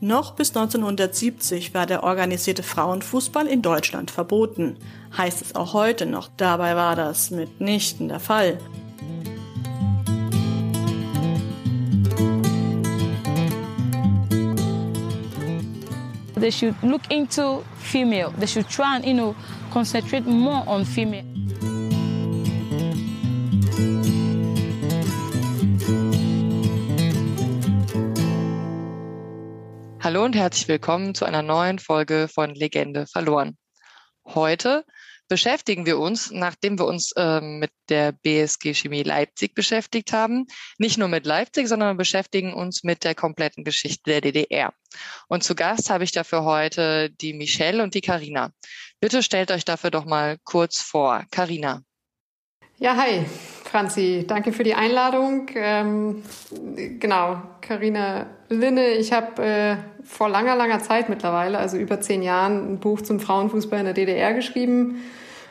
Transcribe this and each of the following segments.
Noch bis 1970 war der organisierte Frauenfußball in Deutschland verboten. Heißt es auch heute noch, dabei war das mitnichten der Fall. They should look into female. They should try and, you know, concentrate more on female. Hallo und herzlich willkommen zu einer neuen Folge von Legende verloren. Heute beschäftigen wir uns, nachdem wir uns äh, mit der BSG Chemie Leipzig beschäftigt haben, nicht nur mit Leipzig, sondern beschäftigen uns mit der kompletten Geschichte der DDR. Und zu Gast habe ich dafür heute die Michelle und die Karina. Bitte stellt euch dafür doch mal kurz vor. Karina. Ja, hi, Franzi. Danke für die Einladung. Ähm, genau, Karina Linne. Ich habe äh, vor langer, langer Zeit mittlerweile, also über zehn Jahren, ein Buch zum Frauenfußball in der DDR geschrieben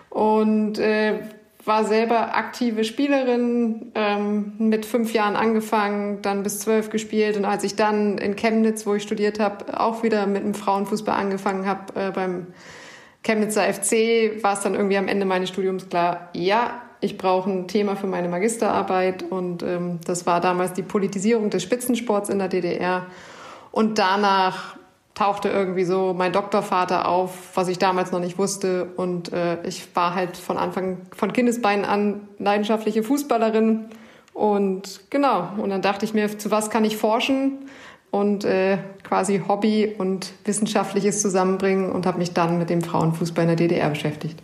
und äh, war selber aktive Spielerin, ähm, mit fünf Jahren angefangen, dann bis zwölf gespielt und als ich dann in Chemnitz, wo ich studiert habe, auch wieder mit dem Frauenfußball angefangen habe äh, beim Chemnitzer FC, war es dann irgendwie am Ende meines Studiums klar, ja, ich brauche ein Thema für meine Magisterarbeit und ähm, das war damals die Politisierung des Spitzensports in der DDR. Und danach tauchte irgendwie so mein Doktorvater auf, was ich damals noch nicht wusste. Und äh, ich war halt von Anfang, von Kindesbeinen an leidenschaftliche Fußballerin. Und genau, und dann dachte ich mir, zu was kann ich forschen? Und äh, quasi Hobby und Wissenschaftliches zusammenbringen und habe mich dann mit dem Frauenfußball in der DDR beschäftigt.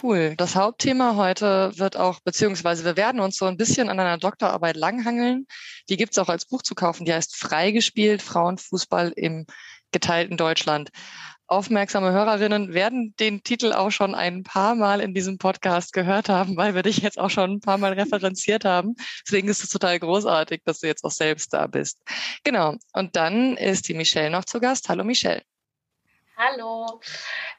Cool. Das Hauptthema heute wird auch, beziehungsweise wir werden uns so ein bisschen an einer Doktorarbeit langhangeln. Die gibt es auch als Buch zu kaufen. Die heißt Freigespielt Frauenfußball im geteilten Deutschland. Aufmerksame Hörerinnen werden den Titel auch schon ein paar Mal in diesem Podcast gehört haben, weil wir dich jetzt auch schon ein paar Mal referenziert haben. Deswegen ist es total großartig, dass du jetzt auch selbst da bist. Genau. Und dann ist die Michelle noch zu Gast. Hallo Michelle. Hallo,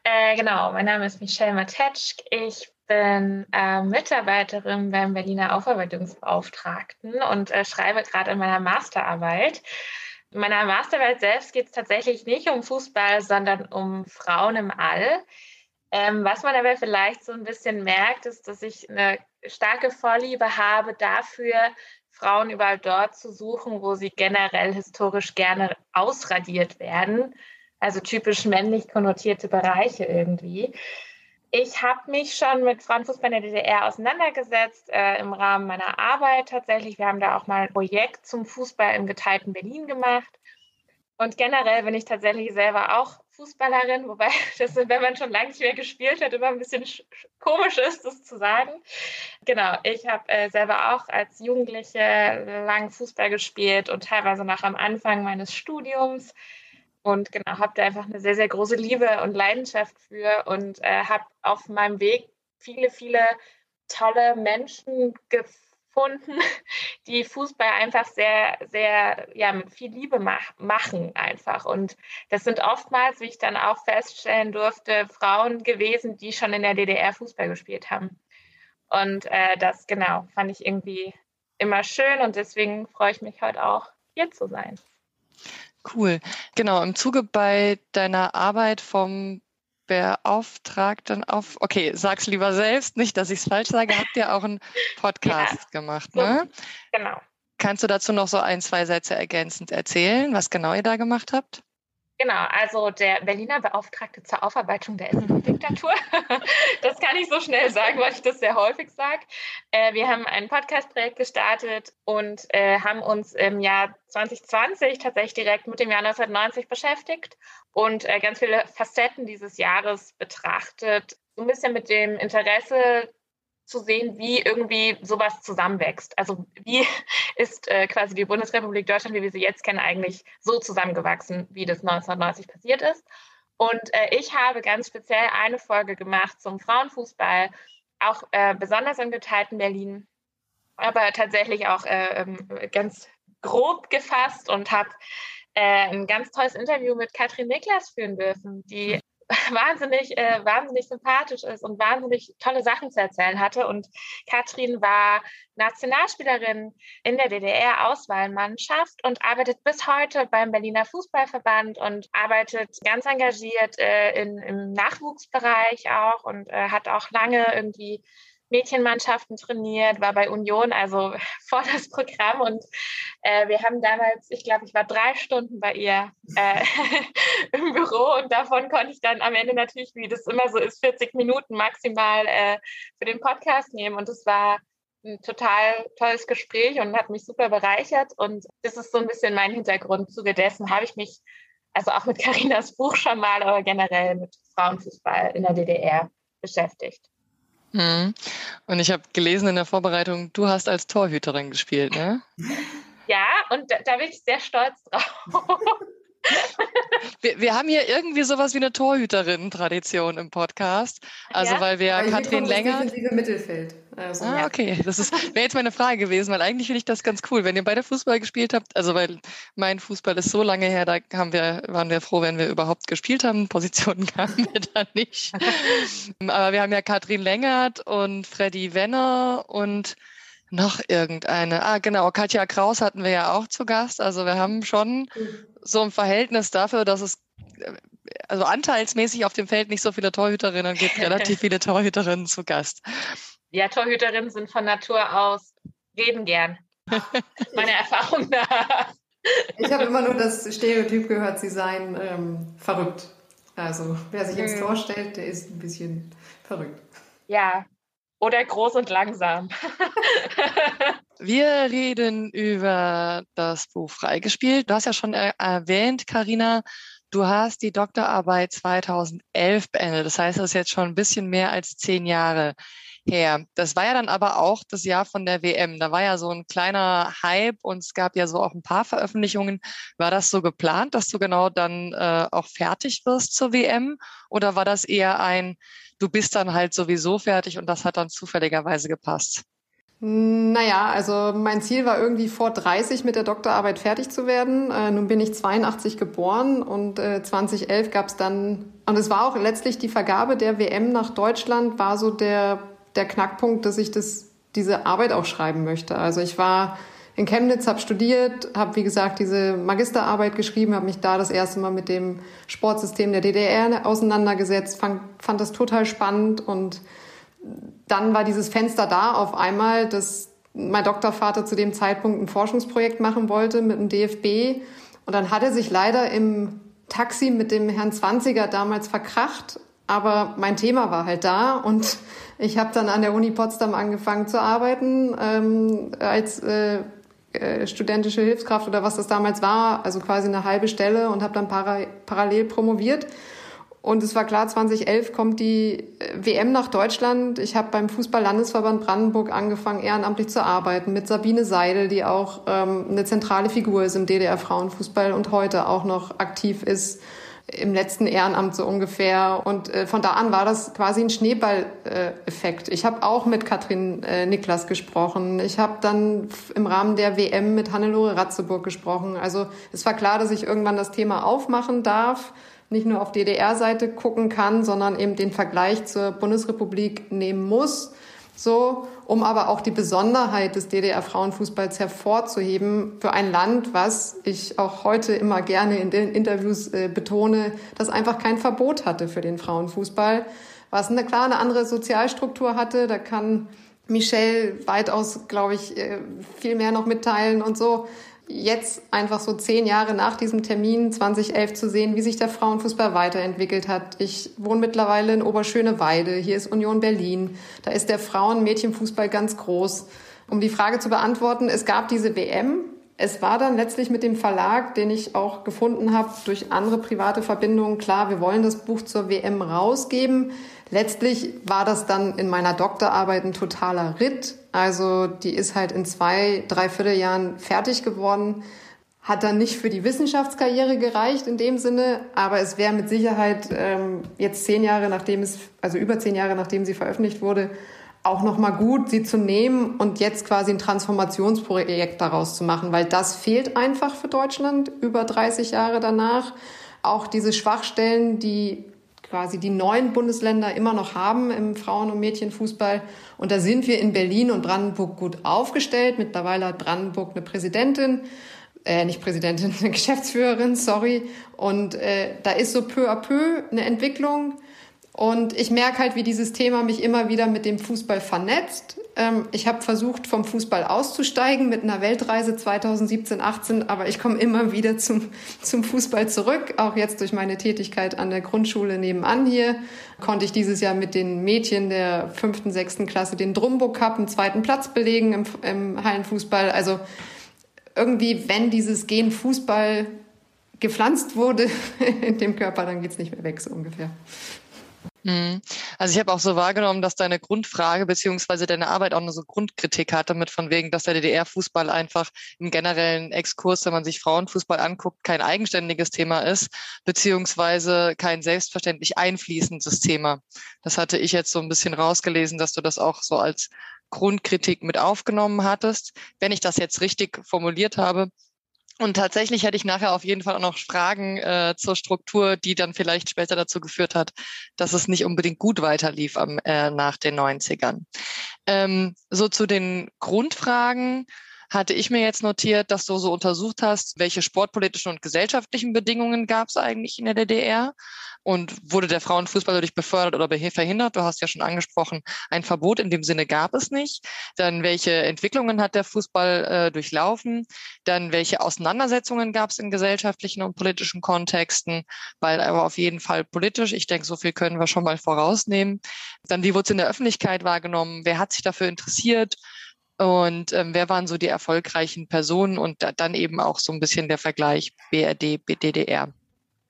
äh, genau, mein Name ist Michelle Matetschk. Ich bin äh, Mitarbeiterin beim Berliner Aufarbeitungsbeauftragten und äh, schreibe gerade an meiner Masterarbeit. In meiner Masterarbeit selbst geht es tatsächlich nicht um Fußball, sondern um Frauen im All. Ähm, was man aber vielleicht so ein bisschen merkt, ist, dass ich eine starke Vorliebe habe dafür, Frauen überall dort zu suchen, wo sie generell historisch gerne ausradiert werden also typisch männlich konnotierte Bereiche irgendwie. Ich habe mich schon mit Frauenfußball in der DDR auseinandergesetzt äh, im Rahmen meiner Arbeit tatsächlich. Wir haben da auch mal ein Projekt zum Fußball im geteilten Berlin gemacht. Und generell bin ich tatsächlich selber auch Fußballerin, wobei das, wenn man schon lange nicht mehr gespielt hat, immer ein bisschen komisch ist, das zu sagen. Genau, ich habe äh, selber auch als Jugendliche lang Fußball gespielt und teilweise noch am Anfang meines Studiums und genau, habe da einfach eine sehr, sehr große Liebe und Leidenschaft für und äh, habe auf meinem Weg viele, viele tolle Menschen gefunden, die Fußball einfach sehr, sehr, ja, mit viel Liebe mach, machen einfach. Und das sind oftmals, wie ich dann auch feststellen durfte, Frauen gewesen, die schon in der DDR Fußball gespielt haben. Und äh, das, genau, fand ich irgendwie immer schön und deswegen freue ich mich heute auch, hier zu sein. Cool. Genau, im Zuge bei deiner Arbeit vom Beauftragten auf, okay, sag's lieber selbst, nicht, dass ich es falsch sage, habt ihr auch einen Podcast ja, gemacht, ne? Genau. Kannst du dazu noch so ein, zwei Sätze ergänzend erzählen, was genau ihr da gemacht habt? Genau, also der Berliner Beauftragte zur Aufarbeitung der diktatur das kann ich so schnell sagen, weil ich das sehr häufig sage. Äh, wir haben ein Podcast-Projekt gestartet und äh, haben uns im Jahr 2020 tatsächlich direkt mit dem Jahr 1990 beschäftigt und äh, ganz viele Facetten dieses Jahres betrachtet. So ein bisschen mit dem Interesse zu sehen, wie irgendwie sowas zusammenwächst. Also wie ist äh, quasi die Bundesrepublik Deutschland, wie wir sie jetzt kennen, eigentlich so zusammengewachsen, wie das 1990 passiert ist. Und äh, ich habe ganz speziell eine Folge gemacht zum Frauenfußball, auch äh, besonders im geteilten Berlin, aber tatsächlich auch äh, ähm, ganz grob gefasst und habe äh, ein ganz tolles Interview mit Katrin Niklas führen dürfen, die wahnsinnig, äh, wahnsinnig sympathisch ist und wahnsinnig tolle Sachen zu erzählen hatte. Und Katrin war Nationalspielerin in der DDR-Auswahlmannschaft und arbeitet bis heute beim Berliner Fußballverband und arbeitet ganz engagiert äh, in, im Nachwuchsbereich auch und äh, hat auch lange irgendwie Mädchenmannschaften trainiert, war bei Union, also vor das Programm. Und äh, wir haben damals, ich glaube, ich war drei Stunden bei ihr äh, im Büro und davon konnte ich dann am Ende natürlich, wie das immer so ist, 40 Minuten maximal äh, für den Podcast nehmen. Und es war ein total tolles Gespräch und hat mich super bereichert. Und das ist so ein bisschen mein Hintergrund. Zuge dessen habe ich mich also auch mit Karinas Buch schon mal, aber generell mit Frauenfußball in der DDR beschäftigt. Hm. Und ich habe gelesen in der Vorbereitung, du hast als Torhüterin gespielt, ne? Ja, und da, da bin ich sehr stolz drauf. Wir, wir, haben hier irgendwie sowas wie eine Torhüterin-Tradition im Podcast. Also ja. weil wir weil Katrin Länger. Mittelfeld. Also, ah, okay. Das wäre jetzt meine Frage gewesen, weil eigentlich finde ich das ganz cool, wenn ihr beide Fußball gespielt habt. Also weil mein Fußball ist so lange her, da haben wir, waren wir froh, wenn wir überhaupt gespielt haben. Positionen kamen wir da nicht. Aber wir haben ja Katrin Längert und Freddy Wenner und noch irgendeine. Ah, genau. Katja Kraus hatten wir ja auch zu Gast. Also wir haben schon so ein Verhältnis dafür, dass es also anteilsmäßig auf dem Feld nicht so viele Torhüterinnen gibt, relativ viele Torhüterinnen zu Gast. Ja, Torhüterinnen sind von Natur aus reden gern. Meine Erfahrung nach. Ich habe immer nur das Stereotyp gehört, sie seien ähm, verrückt. Also wer sich ins. Tor stellt, der ist ein bisschen verrückt. Ja, oder groß und langsam. Wir reden über das Buch Freigespielt. Du hast ja schon erwähnt, Karina, du hast die Doktorarbeit 2011 beendet. Das heißt, das ist jetzt schon ein bisschen mehr als zehn Jahre her. Das war ja dann aber auch das Jahr von der WM. Da war ja so ein kleiner Hype und es gab ja so auch ein paar Veröffentlichungen. War das so geplant, dass du genau dann äh, auch fertig wirst zur WM? Oder war das eher ein, du bist dann halt sowieso fertig und das hat dann zufälligerweise gepasst? Naja, also mein Ziel war irgendwie vor 30 mit der Doktorarbeit fertig zu werden. Äh, nun bin ich 82 geboren und äh, 2011 gab es dann, und es war auch letztlich die Vergabe der WM nach Deutschland, war so der, der Knackpunkt, dass ich das, diese Arbeit auch schreiben möchte. Also ich war in Chemnitz, habe studiert, habe wie gesagt diese Magisterarbeit geschrieben, habe mich da das erste Mal mit dem Sportsystem der DDR auseinandergesetzt, fand, fand das total spannend und dann war dieses Fenster da auf einmal, dass mein Doktorvater zu dem Zeitpunkt ein Forschungsprojekt machen wollte mit dem DFB und dann hat er sich leider im Taxi mit dem Herrn Zwanziger damals verkracht, aber mein Thema war halt da und ich habe dann an der Uni Potsdam angefangen zu arbeiten ähm, als äh, äh, studentische Hilfskraft oder was das damals war, also quasi eine halbe Stelle und habe dann para parallel promoviert. Und es war klar, 2011 kommt die äh, WM nach Deutschland. Ich habe beim Fußball-Landesverband Brandenburg angefangen, ehrenamtlich zu arbeiten mit Sabine Seidel, die auch ähm, eine zentrale Figur ist im DDR-Frauenfußball und heute auch noch aktiv ist im letzten Ehrenamt so ungefähr. Und äh, von da an war das quasi ein Schneeball-Effekt. ich habe auch mit Katrin äh, Niklas gesprochen. Ich habe dann im Rahmen der WM mit Hannelore Ratzeburg gesprochen. Also es war klar, dass ich irgendwann das Thema aufmachen darf, nicht nur auf DDR-Seite gucken kann, sondern eben den Vergleich zur Bundesrepublik nehmen muss so, um aber auch die Besonderheit des DDR-Frauenfußballs hervorzuheben für ein Land, was ich auch heute immer gerne in den Interviews äh, betone, das einfach kein Verbot hatte für den Frauenfußball, was eine klar eine andere Sozialstruktur hatte. Da kann Michelle weitaus, glaube ich, äh, viel mehr noch mitteilen und so jetzt einfach so zehn Jahre nach diesem Termin 2011 zu sehen, wie sich der Frauenfußball weiterentwickelt hat. Ich wohne mittlerweile in Oberschöneweide. Hier ist Union Berlin. Da ist der Frauen-Mädchenfußball ganz groß. Um die Frage zu beantworten, es gab diese WM. Es war dann letztlich mit dem Verlag, den ich auch gefunden habe, durch andere private Verbindungen klar, wir wollen das Buch zur WM rausgeben. Letztlich war das dann in meiner Doktorarbeit ein totaler Ritt. Also die ist halt in zwei, drei Vierteljahren fertig geworden. Hat dann nicht für die Wissenschaftskarriere gereicht in dem Sinne, aber es wäre mit Sicherheit ähm, jetzt zehn Jahre nachdem es, also über zehn Jahre nachdem sie veröffentlicht wurde, auch nochmal gut, sie zu nehmen und jetzt quasi ein Transformationsprojekt daraus zu machen, weil das fehlt einfach für Deutschland über 30 Jahre danach. Auch diese Schwachstellen, die quasi die neuen Bundesländer immer noch haben im Frauen- und Mädchenfußball. Und da sind wir in Berlin und Brandenburg gut aufgestellt. Mittlerweile hat Brandenburg eine Präsidentin, äh, nicht Präsidentin, eine Geschäftsführerin, sorry. Und äh, da ist so peu à peu eine Entwicklung. Und ich merke halt, wie dieses Thema mich immer wieder mit dem Fußball vernetzt. Ähm, ich habe versucht, vom Fußball auszusteigen mit einer Weltreise 2017, 18, aber ich komme immer wieder zum, zum Fußball zurück. Auch jetzt durch meine Tätigkeit an der Grundschule nebenan hier konnte ich dieses Jahr mit den Mädchen der fünften, sechsten Klasse den Drumbo Cup, einen zweiten Platz belegen im, im Hallenfußball. Also irgendwie, wenn dieses Gen Fußball gepflanzt wurde in dem Körper, dann geht's nicht mehr weg, so ungefähr. Mhm. Also ich habe auch so wahrgenommen, dass deine Grundfrage beziehungsweise deine Arbeit auch eine so Grundkritik hat, damit von wegen, dass der DDR-Fußball einfach im generellen Exkurs, wenn man sich Frauenfußball anguckt, kein eigenständiges Thema ist, beziehungsweise kein selbstverständlich einfließendes Thema. Das hatte ich jetzt so ein bisschen rausgelesen, dass du das auch so als Grundkritik mit aufgenommen hattest. Wenn ich das jetzt richtig formuliert habe, und tatsächlich hätte ich nachher auf jeden Fall auch noch Fragen äh, zur Struktur, die dann vielleicht später dazu geführt hat, dass es nicht unbedingt gut weiterlief am, äh, nach den 90ern. Ähm, so zu den Grundfragen hatte ich mir jetzt notiert, dass du so untersucht hast, welche sportpolitischen und gesellschaftlichen Bedingungen gab es eigentlich in der DDR und wurde der Frauenfußball dadurch befördert oder verhindert? Du hast ja schon angesprochen, ein Verbot in dem Sinne gab es nicht. Dann welche Entwicklungen hat der Fußball äh, durchlaufen? Dann welche Auseinandersetzungen gab es in gesellschaftlichen und politischen Kontexten? Weil aber auf jeden Fall politisch. Ich denke, so viel können wir schon mal vorausnehmen. Dann wie wurde es in der Öffentlichkeit wahrgenommen? Wer hat sich dafür interessiert? Und ähm, wer waren so die erfolgreichen Personen und dann eben auch so ein bisschen der Vergleich BRD, BDDR.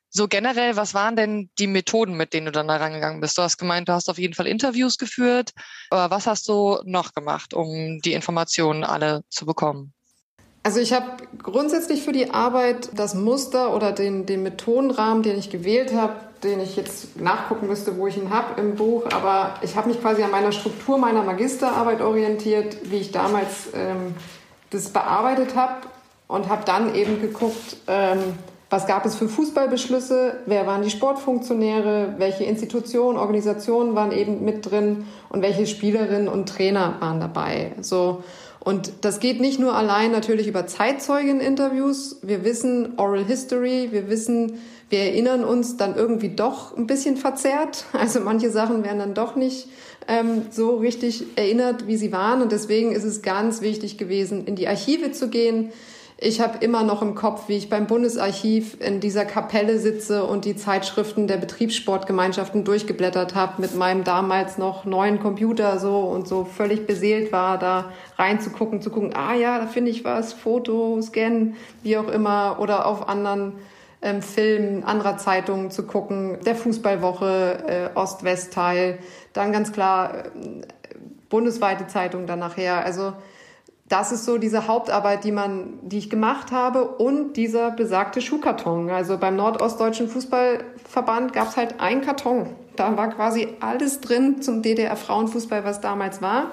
So generell, was waren denn die Methoden, mit denen du dann da rangegangen bist? Du hast gemeint, du hast auf jeden Fall Interviews geführt. Aber was hast du noch gemacht, um die Informationen alle zu bekommen? Also ich habe grundsätzlich für die Arbeit das Muster oder den, den Methodenrahmen, den ich gewählt habe, den ich jetzt nachgucken müsste, wo ich ihn habe im Buch. Aber ich habe mich quasi an meiner Struktur meiner Magisterarbeit orientiert, wie ich damals ähm, das bearbeitet habe und habe dann eben geguckt, ähm, was gab es für Fußballbeschlüsse, wer waren die Sportfunktionäre, welche Institutionen, Organisationen waren eben mit drin und welche Spielerinnen und Trainer waren dabei. So. Und das geht nicht nur allein natürlich über Zeitzeugen-Interviews. Wir wissen Oral History, wir wissen, wir erinnern uns dann irgendwie doch ein bisschen verzerrt. Also manche Sachen werden dann doch nicht ähm, so richtig erinnert, wie sie waren. Und deswegen ist es ganz wichtig gewesen, in die Archive zu gehen. Ich habe immer noch im Kopf, wie ich beim Bundesarchiv in dieser Kapelle sitze und die Zeitschriften der Betriebssportgemeinschaften durchgeblättert habe mit meinem damals noch neuen Computer so und so völlig beseelt war, da reinzugucken, zu gucken, ah ja, da finde ich was, Foto, Scan, wie auch immer, oder auf anderen ähm, Filmen anderer Zeitungen zu gucken, der Fußballwoche, äh, Ost-West-Teil, dann ganz klar äh, bundesweite Zeitung dann nachher. Also das ist so diese Hauptarbeit, die man, die ich gemacht habe und dieser besagte Schuhkarton. Also beim Nordostdeutschen Fußballverband gab es halt einen Karton. Da war quasi alles drin zum DDR-Frauenfußball, was damals war.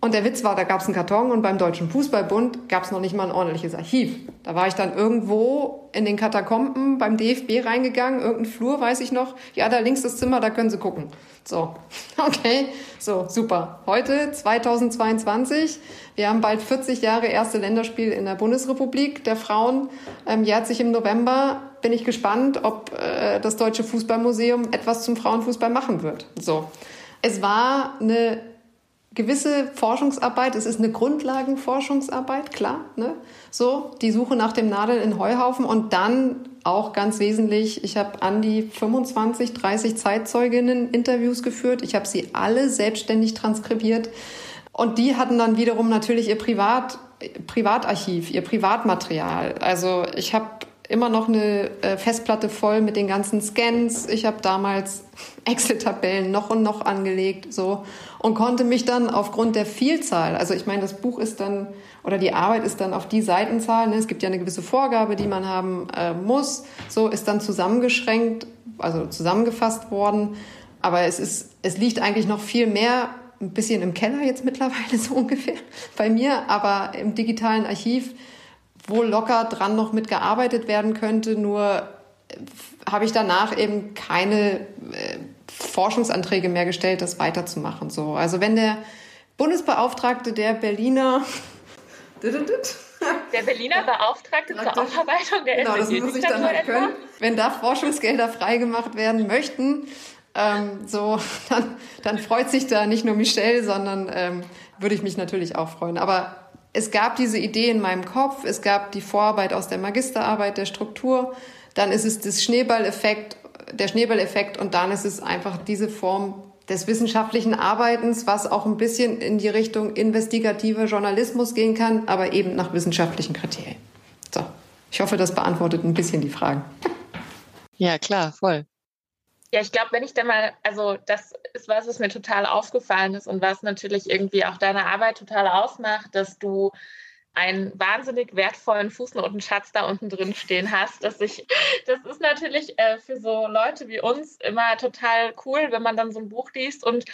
Und der Witz war, da gab es einen Karton und beim Deutschen Fußballbund gab es noch nicht mal ein ordentliches Archiv. Da war ich dann irgendwo in den Katakomben beim DFB reingegangen, irgendein Flur, weiß ich noch. Ja, da links das Zimmer, da können Sie gucken. So, okay, so, super. Heute, 2022, wir haben bald 40 Jahre erste Länderspiel in der Bundesrepublik der Frauen. Ähm, jährt sich im November. Bin ich gespannt, ob äh, das Deutsche Fußballmuseum etwas zum Frauenfußball machen wird. So. Es war eine gewisse Forschungsarbeit, es ist eine Grundlagenforschungsarbeit, klar, ne? So, die Suche nach dem Nadeln in Heuhaufen und dann auch ganz wesentlich, ich habe an die 25, 30 Zeitzeuginnen Interviews geführt. Ich habe sie alle selbstständig transkribiert und die hatten dann wiederum natürlich ihr Privat Privatarchiv, ihr Privatmaterial. Also ich habe immer noch eine äh, Festplatte voll mit den ganzen Scans. Ich habe damals Excel-Tabellen noch und noch angelegt, so und konnte mich dann aufgrund der Vielzahl, also ich meine, das Buch ist dann oder die Arbeit ist dann auf die Seitenzahl. Ne? Es gibt ja eine gewisse Vorgabe, die man haben äh, muss. So ist dann zusammengeschränkt, also zusammengefasst worden. Aber es ist, es liegt eigentlich noch viel mehr ein bisschen im Keller jetzt mittlerweile so ungefähr bei mir, aber im digitalen Archiv wo locker dran noch mitgearbeitet werden könnte. Nur habe ich danach eben keine äh, Forschungsanträge mehr gestellt, das weiterzumachen. So, also wenn der Bundesbeauftragte der Berliner der Berliner Beauftragte zur Aufarbeitung der Genau, das muss ich dann halt können. Wenn da Forschungsgelder freigemacht werden möchten, ähm, so, dann, dann freut sich da nicht nur Michelle, sondern ähm, würde ich mich natürlich auch freuen. Aber es gab diese Idee in meinem Kopf, es gab die Vorarbeit aus der Magisterarbeit der Struktur, dann ist es das Schneeballeffekt, der Schneeballeffekt und dann ist es einfach diese Form des wissenschaftlichen Arbeitens, was auch ein bisschen in die Richtung investigativer Journalismus gehen kann, aber eben nach wissenschaftlichen Kriterien. So, ich hoffe, das beantwortet ein bisschen die Fragen. Ja, klar, voll. Ja, ich glaube, wenn ich da mal, also das ist was, was mir total aufgefallen ist und was natürlich irgendwie auch deine Arbeit total ausmacht, dass du einen wahnsinnig wertvollen Fußnotenschatz da unten drin stehen hast. Dass ich, das ist natürlich äh, für so Leute wie uns immer total cool, wenn man dann so ein Buch liest und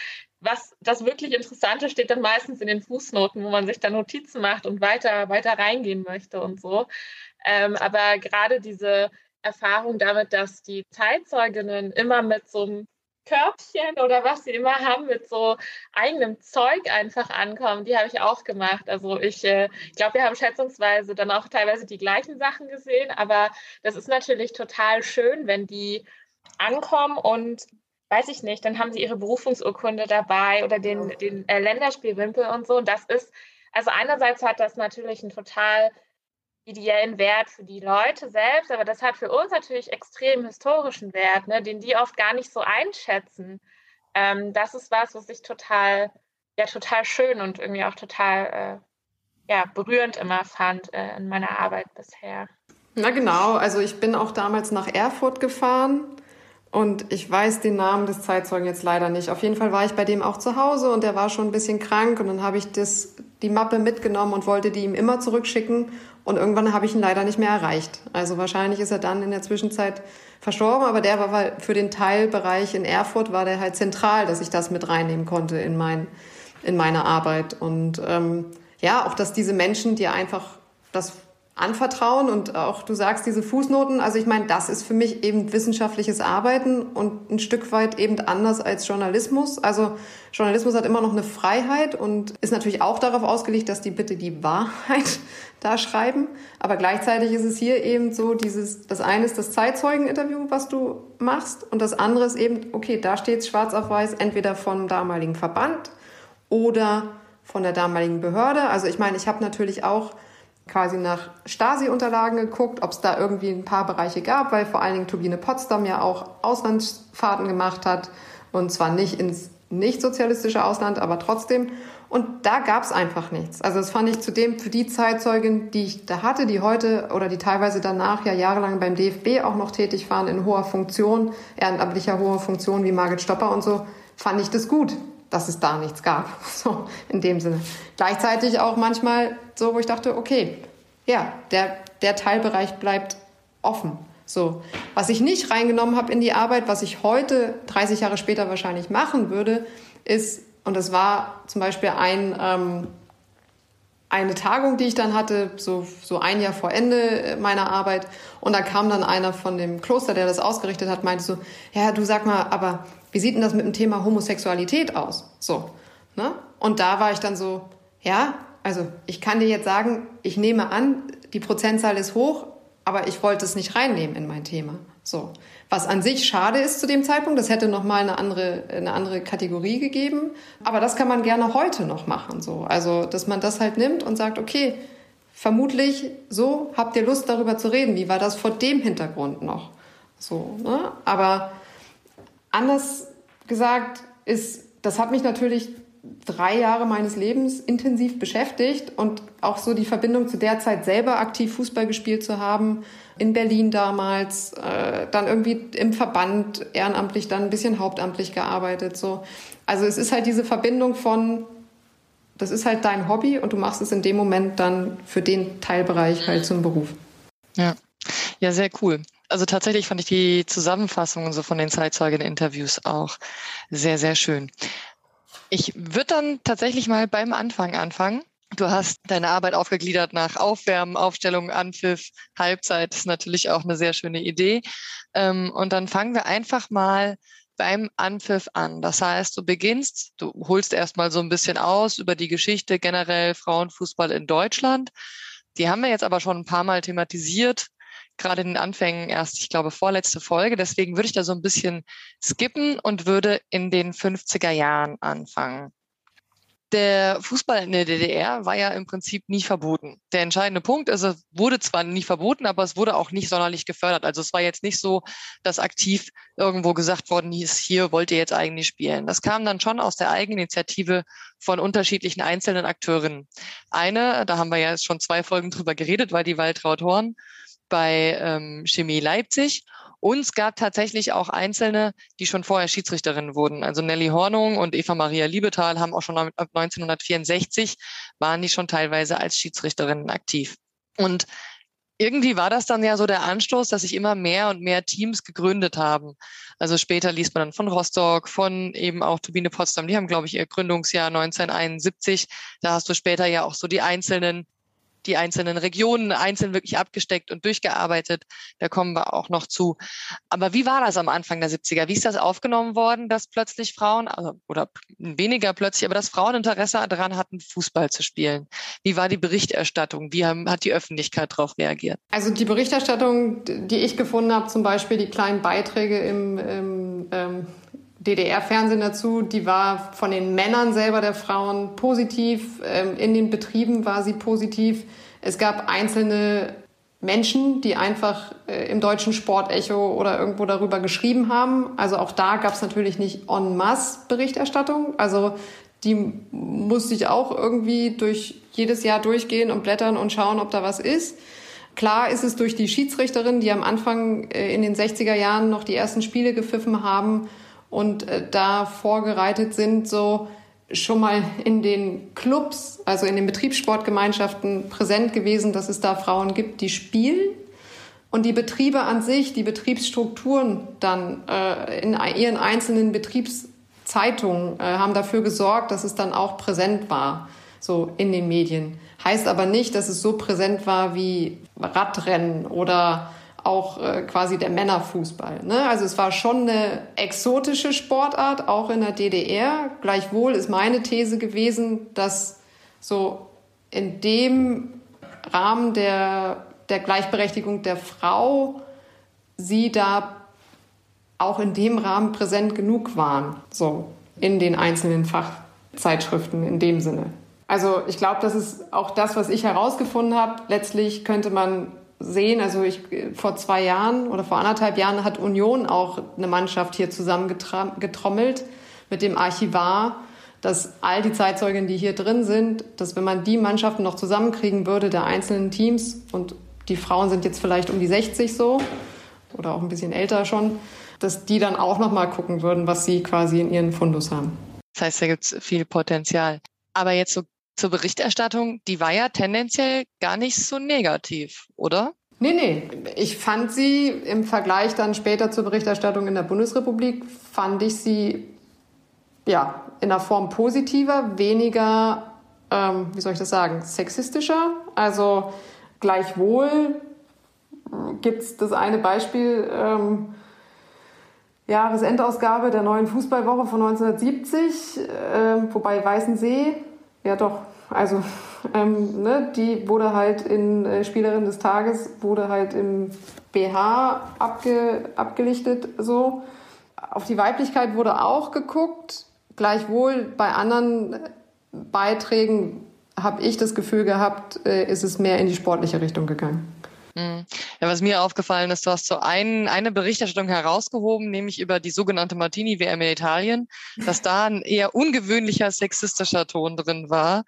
was das wirklich Interessante steht dann meistens in den Fußnoten, wo man sich da Notizen macht und weiter, weiter reingehen möchte und so. Ähm, aber gerade diese Erfahrung damit, dass die Zeitzeuginnen immer mit so einem Körbchen oder was sie immer haben mit so eigenem Zeug einfach ankommen. Die habe ich auch gemacht. Also ich äh, glaube, wir haben schätzungsweise dann auch teilweise die gleichen Sachen gesehen, aber das ist natürlich total schön, wenn die ankommen und weiß ich nicht, dann haben sie ihre Berufungsurkunde dabei oder den, den äh, Länderspielwimpel und so. Und das ist, also einerseits hat das natürlich einen total ideellen Wert für die Leute selbst, aber das hat für uns natürlich extrem historischen Wert, ne, den die oft gar nicht so einschätzen. Ähm, das ist was, was ich total, ja, total schön und irgendwie auch total äh, ja, berührend immer fand äh, in meiner Arbeit bisher. Na genau, also ich bin auch damals nach Erfurt gefahren und ich weiß den Namen des Zeitzeugen jetzt leider nicht. Auf jeden Fall war ich bei dem auch zu Hause und der war schon ein bisschen krank und dann habe ich das, die Mappe mitgenommen und wollte die ihm immer zurückschicken und irgendwann habe ich ihn leider nicht mehr erreicht. Also wahrscheinlich ist er dann in der Zwischenzeit verstorben, aber der war für den Teilbereich in Erfurt war der halt zentral, dass ich das mit reinnehmen konnte in mein in meine Arbeit und ähm, ja auch, dass diese Menschen dir einfach das anvertrauen und auch du sagst diese Fußnoten, also ich meine, das ist für mich eben wissenschaftliches Arbeiten und ein Stück weit eben anders als Journalismus. Also Journalismus hat immer noch eine Freiheit und ist natürlich auch darauf ausgelegt, dass die bitte die Wahrheit da schreiben, aber gleichzeitig ist es hier eben so dieses das eine ist das Zeitzeugeninterview, was du machst und das andere ist eben okay, da steht schwarz auf weiß entweder vom damaligen Verband oder von der damaligen Behörde. Also ich meine, ich habe natürlich auch quasi nach Stasi-Unterlagen geguckt, ob es da irgendwie ein paar Bereiche gab, weil vor allen Dingen Turbine Potsdam ja auch Auslandsfahrten gemacht hat und zwar nicht ins nicht sozialistische Ausland, aber trotzdem. Und da gab es einfach nichts. Also das fand ich zudem für die Zeitzeugin, die ich da hatte, die heute oder die teilweise danach ja jahrelang beim DFB auch noch tätig waren in hoher Funktion, ehrenamtlicher hoher Funktion wie Margit Stopper und so, fand ich das gut dass es da nichts gab. So, in dem Sinne. Gleichzeitig auch manchmal so, wo ich dachte, okay, ja, der, der Teilbereich bleibt offen. So. Was ich nicht reingenommen habe in die Arbeit, was ich heute, 30 Jahre später wahrscheinlich machen würde, ist, und das war zum Beispiel ein, ähm, eine Tagung, die ich dann hatte, so, so ein Jahr vor Ende meiner Arbeit. Und da kam dann einer von dem Kloster, der das ausgerichtet hat, meinte so, ja, du sag mal, aber wie sieht denn das mit dem Thema Homosexualität aus? So, ne? Und da war ich dann so, ja, also ich kann dir jetzt sagen, ich nehme an, die Prozentzahl ist hoch, aber ich wollte es nicht reinnehmen in mein Thema. So, was an sich schade ist zu dem Zeitpunkt, das hätte noch mal eine andere eine andere Kategorie gegeben, aber das kann man gerne heute noch machen. So, also dass man das halt nimmt und sagt, okay, vermutlich so habt ihr Lust darüber zu reden. Wie war das vor dem Hintergrund noch? So, ne? Aber Anders gesagt ist, das hat mich natürlich drei Jahre meines Lebens intensiv beschäftigt und auch so die Verbindung zu der Zeit selber aktiv Fußball gespielt zu haben, in Berlin damals, äh, dann irgendwie im Verband ehrenamtlich, dann ein bisschen hauptamtlich gearbeitet. So. Also es ist halt diese Verbindung von, das ist halt dein Hobby und du machst es in dem Moment dann für den Teilbereich halt zum Beruf. Ja, ja, sehr cool also tatsächlich fand ich die Zusammenfassungen so von den Zeitzeugen-Interviews auch sehr, sehr schön. Ich würde dann tatsächlich mal beim Anfang anfangen. Du hast deine Arbeit aufgegliedert nach Aufwärmen, Aufstellung, Anpfiff, Halbzeit. Das ist natürlich auch eine sehr schöne Idee. Ähm, und dann fangen wir einfach mal beim Anpfiff an. Das heißt, du beginnst, du holst erstmal so ein bisschen aus über die Geschichte generell Frauenfußball in Deutschland. Die haben wir jetzt aber schon ein paar Mal thematisiert, gerade in den Anfängen erst, ich glaube, vorletzte Folge. Deswegen würde ich da so ein bisschen skippen und würde in den 50er Jahren anfangen der Fußball in der DDR war ja im Prinzip nie verboten. Der entscheidende Punkt ist, es wurde zwar nie verboten, aber es wurde auch nicht sonderlich gefördert. Also es war jetzt nicht so, dass aktiv irgendwo gesagt worden ist, hier wollt ihr jetzt eigentlich spielen. Das kam dann schon aus der Eigeninitiative von unterschiedlichen einzelnen Akteurinnen. Eine, da haben wir ja schon zwei Folgen drüber geredet, war die Waltraud Horn bei ähm, Chemie Leipzig. Und es gab tatsächlich auch Einzelne, die schon vorher Schiedsrichterinnen wurden. Also Nelly Hornung und Eva Maria Liebetal haben auch schon ab 1964 waren die schon teilweise als Schiedsrichterinnen aktiv. Und irgendwie war das dann ja so der Anstoß, dass sich immer mehr und mehr Teams gegründet haben. Also später liest man dann von Rostock, von eben auch Turbine Potsdam. Die haben, glaube ich, ihr Gründungsjahr 1971. Da hast du später ja auch so die einzelnen die einzelnen Regionen einzeln wirklich abgesteckt und durchgearbeitet. Da kommen wir auch noch zu. Aber wie war das am Anfang der 70er? Wie ist das aufgenommen worden, dass plötzlich Frauen, also, oder weniger plötzlich, aber dass Frauen Interesse daran hatten, Fußball zu spielen? Wie war die Berichterstattung? Wie haben, hat die Öffentlichkeit darauf reagiert? Also die Berichterstattung, die ich gefunden habe, zum Beispiel die kleinen Beiträge im, im ähm, DDR-Fernsehen dazu, die war von den Männern selber der Frauen positiv, ähm, in den Betrieben war sie positiv. Es gab einzelne Menschen, die einfach äh, im deutschen Sportecho oder irgendwo darüber geschrieben haben. Also auch da gab es natürlich nicht en masse Berichterstattung. Also die musste ich auch irgendwie durch jedes Jahr durchgehen und blättern und schauen, ob da was ist. Klar ist es durch die Schiedsrichterin, die am Anfang äh, in den 60er Jahren noch die ersten Spiele gepfiffen haben, und äh, da vorgereitet sind, so schon mal in den Clubs, also in den Betriebssportgemeinschaften präsent gewesen, dass es da Frauen gibt, die spielen. Und die Betriebe an sich, die Betriebsstrukturen dann äh, in ihren einzelnen Betriebszeitungen äh, haben dafür gesorgt, dass es dann auch präsent war, so in den Medien. Heißt aber nicht, dass es so präsent war wie Radrennen oder auch äh, quasi der Männerfußball. Ne? Also es war schon eine exotische Sportart, auch in der DDR. Gleichwohl ist meine These gewesen, dass so in dem Rahmen der, der Gleichberechtigung der Frau sie da auch in dem Rahmen präsent genug waren, so in den einzelnen Fachzeitschriften in dem Sinne. Also ich glaube, das ist auch das, was ich herausgefunden habe. Letztlich könnte man sehen. Also ich, vor zwei Jahren oder vor anderthalb Jahren hat Union auch eine Mannschaft hier zusammengetrommelt mit dem Archivar, dass all die Zeitzeugen, die hier drin sind, dass wenn man die Mannschaften noch zusammenkriegen würde, der einzelnen Teams, und die Frauen sind jetzt vielleicht um die 60 so oder auch ein bisschen älter schon, dass die dann auch noch mal gucken würden, was sie quasi in ihren Fundus haben. Das heißt, da gibt es viel Potenzial. Aber jetzt so zur Berichterstattung, die war ja tendenziell gar nicht so negativ, oder? Nee, nee. Ich fand sie im Vergleich dann später zur Berichterstattung in der Bundesrepublik, fand ich sie ja in der Form positiver, weniger, ähm, wie soll ich das sagen, sexistischer. Also gleichwohl gibt es das eine Beispiel, ähm, Jahresendausgabe der neuen Fußballwoche von 1970, äh, wobei Weißensee ja, doch. Also, ähm, ne, die wurde halt in äh, Spielerin des Tages, wurde halt im BH abge, abgelichtet, so. Auf die Weiblichkeit wurde auch geguckt. Gleichwohl bei anderen Beiträgen habe ich das Gefühl gehabt, äh, ist es mehr in die sportliche Richtung gegangen. Hm. Ja, was mir aufgefallen ist, du hast so ein, eine Berichterstattung herausgehoben, nämlich über die sogenannte Martini-WM in Italien, dass da ein eher ungewöhnlicher sexistischer Ton drin war.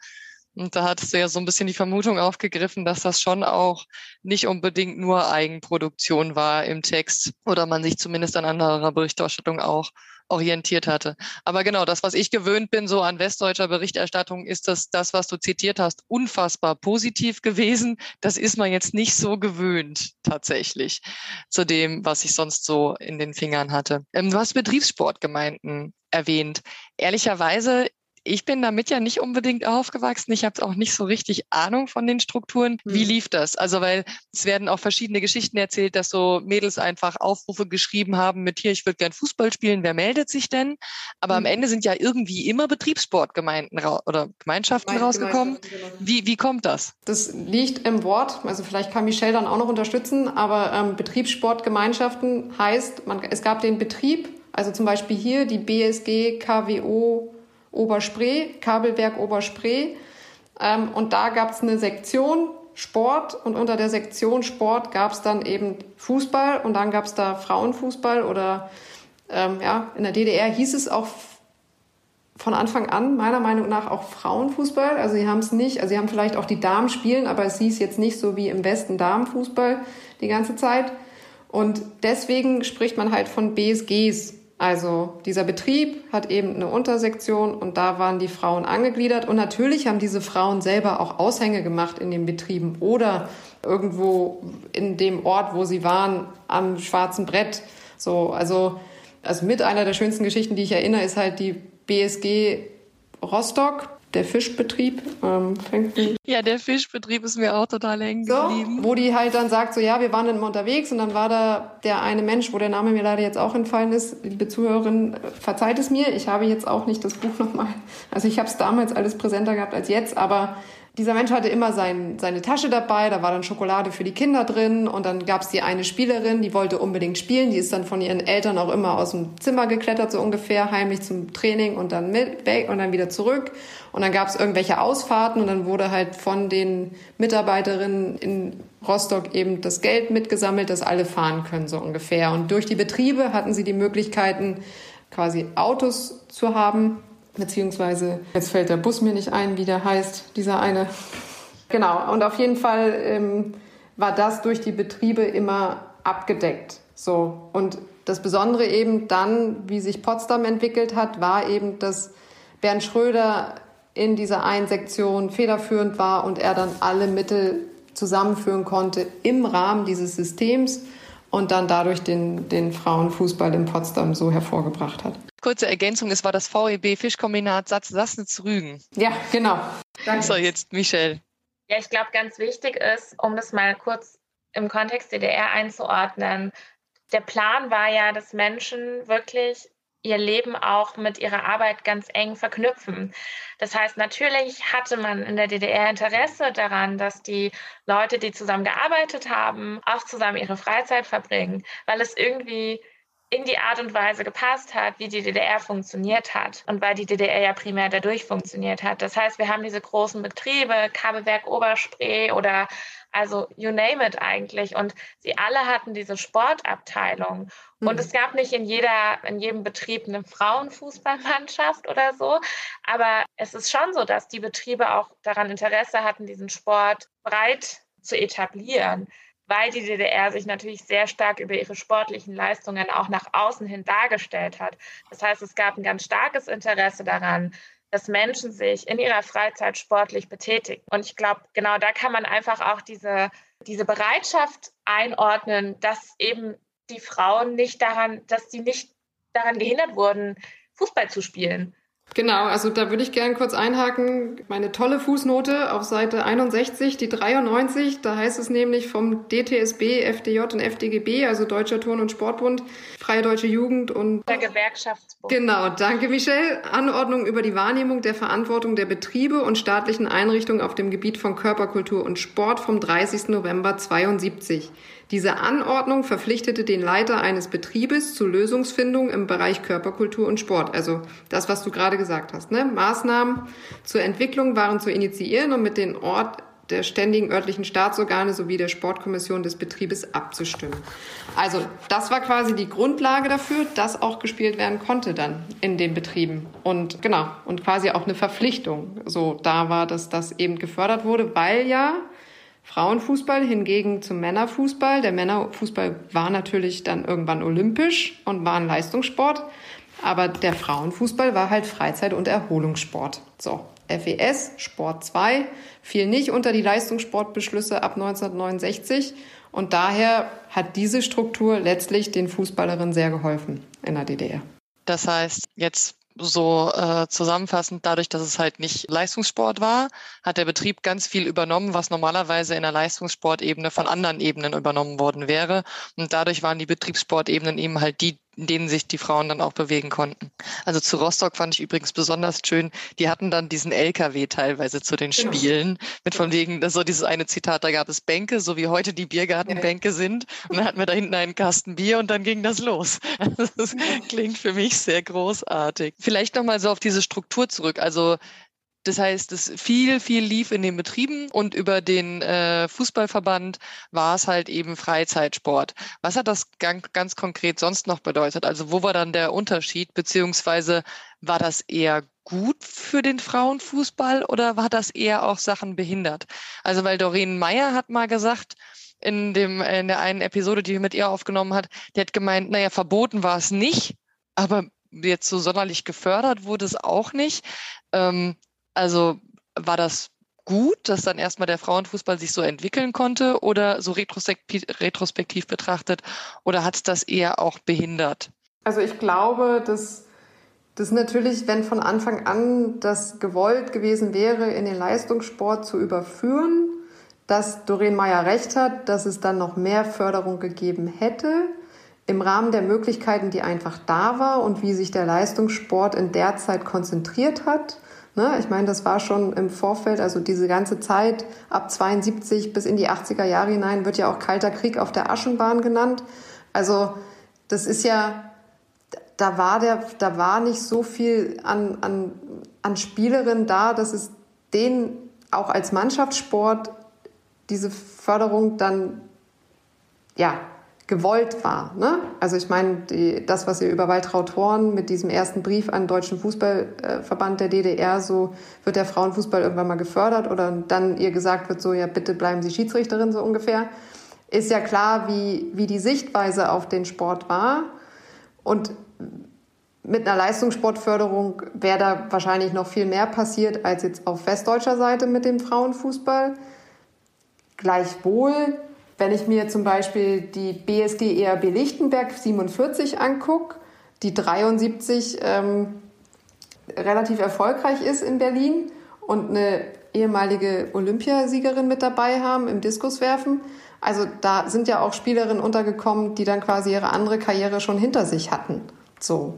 Und da hattest du ja so ein bisschen die Vermutung aufgegriffen, dass das schon auch nicht unbedingt nur Eigenproduktion war im Text oder man sich zumindest an anderer Berichterstattung auch orientiert hatte. Aber genau, das, was ich gewöhnt bin, so an westdeutscher Berichterstattung, ist das, das, was du zitiert hast, unfassbar positiv gewesen. Das ist man jetzt nicht so gewöhnt, tatsächlich, zu dem, was ich sonst so in den Fingern hatte. Ähm, du hast Betriebssportgemeinden erwähnt. Ehrlicherweise Ich bin damit ja nicht unbedingt aufgewachsen. Ich habe auch nicht so richtig Ahnung von den Strukturen. Wie hm. lief das? Also, weil es werden auch verschiedene Geschichten erzählt, dass so Mädels einfach Aufrufe geschrieben haben mit hier, ich würde gern Fußball spielen, wer meldet sich denn? Aber mhm. am hm. Ende sind ja irgendwie immer Betriebssportgemeinden oder Gemeinschaften Gemein rausgekommen. Genau. Wie, wie kommt das? Das liegt im Wort, also vielleicht kann Michelle dann auch noch unterstützen, aber ähm, Betriebssportgemeinschaften heißt, man, es gab den Betrieb, also zum Beispiel hier die BSG KWO Oberspree, Kabelwerk Oberspree. Ähm, und da gab es eine Sektion Sport und unter der Sektion Sport gab es dann eben Fußball und dann gab es da Frauenfußball oder ähm, ja, in der DDR hieß es auch von Anfang an meiner Meinung nach auch Frauenfußball. Also sie haben es nicht, also sie haben vielleicht auch die Damen spielen, aber es hieß jetzt nicht so wie im Westen Damenfußball die ganze Zeit. Und deswegen spricht man halt von BSGs. Also dieser Betrieb hat eben eine Untersektion und da waren die Frauen angegliedert. Und natürlich haben diese Frauen selber auch Aushänge gemacht in den Betrieben oder irgendwo in dem Ort, wo sie waren, am schwarzen Brett. So, also, also mit einer der schönsten Geschichten, die ich erinnere, ist halt die BSG Rostock der Fischbetrieb ähm, Ja, der Fischbetrieb ist mir auch total hängen geblieben. So, wo die halt dann sagt, so ja, wir waren dann immer unterwegs und dann war da der eine Mensch, wo der Name mir leider jetzt auch entfallen ist. Liebe Zuhörerin, verzeiht es mir, ich habe jetzt auch nicht das Buch nochmal. Also ich habe es damals alles präsenter gehabt als jetzt, aber dieser Mensch hatte immer sein, seine Tasche dabei, da war dann Schokolade für die Kinder drin und dann gab es die eine Spielerin, die wollte unbedingt spielen, die ist dann von ihren Eltern auch immer aus dem Zimmer geklettert, so ungefähr, heimlich zum Training und dann mit weg und dann wieder zurück. Und dann gab es irgendwelche Ausfahrten und dann wurde halt von den Mitarbeiterinnen in Rostock eben das Geld mitgesammelt, dass alle fahren können, so ungefähr. Und durch die Betriebe hatten sie die Möglichkeiten, quasi Autos zu haben, beziehungsweise jetzt fällt der Bus mir nicht ein, wie der heißt, dieser eine. Genau, und auf jeden Fall ähm, war das durch die Betriebe immer abgedeckt. So, und das Besondere eben dann, wie sich Potsdam entwickelt hat, war eben, dass Bernd Schröder in dieser einen Sektion federführend war und er dann alle Mittel zusammenführen konnte im Rahmen dieses Systems und dann dadurch den, den Frauenfußball in Potsdam so hervorgebracht hat kurze Ergänzung, es war das VEB Fischkombinat Satz Sassnitz-Rügen. Ja, genau. Danke. So, jetzt Michelle. Ja, ich glaube, ganz wichtig ist, um das mal kurz im Kontext DDR einzuordnen, der Plan war ja, dass Menschen wirklich ihr Leben auch mit ihrer Arbeit ganz eng verknüpfen. Das heißt, natürlich hatte man in der DDR Interesse daran, dass die Leute, die zusammen gearbeitet haben, auch zusammen ihre Freizeit verbringen, weil es irgendwie in die Art und Weise gepasst hat, wie die DDR funktioniert hat und weil die DDR ja primär dadurch funktioniert hat. Das heißt, wir haben diese großen Betriebe, Kabelwerk Oberspree oder also you name it eigentlich. Und sie alle hatten diese Sportabteilung. Mhm. Und es gab nicht in jeder, in jedem Betrieb eine Frauenfußballmannschaft oder so. Aber es ist schon so, dass die Betriebe auch daran Interesse hatten, diesen Sport breit zu etablieren weil die DDR sich natürlich sehr stark über ihre sportlichen Leistungen auch nach außen hin dargestellt hat. Das heißt, es gab ein ganz starkes Interesse daran, dass Menschen sich in ihrer Freizeit sportlich betätigen. Und ich glaube, genau da kann man einfach auch diese, diese Bereitschaft einordnen, dass eben die Frauen nicht daran, dass sie nicht daran gehindert wurden, Fußball zu spielen. Genau, also da würde ich gerne kurz einhaken. Meine tolle Fußnote auf Seite 61, die 93, da heißt es nämlich vom DTSB, FDJ und FDGB, also Deutscher Turn- und Sportbund, Freie Deutsche Jugend und... Der Gewerkschaftsbund. Genau, danke Michelle. Anordnung über die Wahrnehmung der Verantwortung der Betriebe und staatlichen Einrichtungen auf dem Gebiet von Körperkultur und Sport vom 30. November 72. Diese Anordnung verpflichtete den Leiter eines Betriebes zur Lösungsfindung im Bereich Körperkultur und Sport. Also das, was du gerade gesagt hast. Ne? Maßnahmen zur Entwicklung waren zu initiieren und mit den Ort der ständigen örtlichen Staatsorgane sowie der Sportkommission des Betriebes abzustimmen. Also das war quasi die Grundlage dafür, dass auch gespielt werden konnte dann in den Betrieben. Und genau, und quasi auch eine Verpflichtung. So da war, dass das eben gefördert wurde, weil ja Frauenfußball hingegen zum Männerfußball. Der Männerfußball war natürlich dann irgendwann olympisch und war ein Leistungssport. Aber der Frauenfußball war halt Freizeit- und Erholungssport. So, FES, Sport 2, fiel nicht unter die Leistungssportbeschlüsse ab 1969. Und daher hat diese Struktur letztlich den Fußballerinnen sehr geholfen in der DDR. Das heißt, jetzt so äh, zusammenfassend, dadurch, dass es halt nicht Leistungssport war, hat der Betrieb ganz viel übernommen, was normalerweise in der Leistungssportebene von anderen Ebenen übernommen worden wäre. Und dadurch waren die Betriebssportebenen eben halt die, in denen sich die Frauen dann auch bewegen konnten. Also zu Rostock fand ich übrigens besonders schön, die hatten dann diesen LKW teilweise zu den genau. Spielen, mit von wegen, so dieses eine Zitat, da gab es Bänke, so wie heute die Biergartenbänke sind. Und dann hatten wir da hinten einen Kasten Bier und dann ging das los. Das klingt für mich sehr großartig. Vielleicht nochmal so auf diese Struktur zurück. Also das heißt, es viel, viel lief in den Betrieben und über den äh, Fußballverband war es halt eben Freizeitsport. Was hat das ganz, ganz konkret sonst noch bedeutet? Also wo war dann der Unterschied, beziehungsweise war das eher gut für den Frauenfußball oder war das eher auch Sachen behindert? Also weil Doreen Meyer hat mal gesagt, in dem in der einen Episode, die mit ihr aufgenommen hat, die hat gemeint, naja, verboten war es nicht, aber jetzt so sonderlich gefördert wurde es auch nicht. Ähm, also war das gut, dass dann erstmal der Frauenfußball sich so entwickeln konnte oder so retrospektiv, betrachtet oder hat es das eher auch behindert? Also ich glaube, dass das natürlich, wenn von Anfang an das gewollt gewesen wäre, in den Leistungssport zu überführen, dass Doreen Meyer recht hat, dass es dann noch mehr Förderung gegeben hätte im Rahmen der Möglichkeiten, die einfach da war und wie sich der Leistungssport in der Zeit konzentriert hat Ne? Ich meine, das war schon im Vorfeld, also diese ganze Zeit ab 72 bis in die 80er Jahre hinein wird ja auch Kalter Krieg auf der Aschenbahn genannt. Also das ist ja, da war, der, da war nicht so viel an, an, an Spielerinnen da, dass es denen auch als Mannschaftssport diese Förderung dann ja, gewollt war. Ne? Also ich meine, die, das, was ihr über Waltraud Horn mit diesem ersten Brief an den Deutschen Fußballverband der DDR, so wird der Frauenfußball irgendwann mal gefördert oder dann ihr gesagt wird, so ja bitte bleiben Sie Schiedsrichterin so ungefähr, ist ja klar, wie, wie die Sichtweise auf den Sport war. Und mit einer Leistungssportförderung wäre da wahrscheinlich noch viel mehr passiert als jetzt auf westdeutscher Seite mit dem Frauenfußball. Gleichwohl wenn ich mir zum Beispiel die BSG ERB Lichtenberg 47 angucke, die 73 ähm, relativ erfolgreich ist in Berlin und eine ehemalige Olympiasiegerin mit dabei haben im Diskuswerfen. Also da sind ja auch Spielerinnen untergekommen, die dann quasi ihre andere Karriere schon hinter sich hatten. So.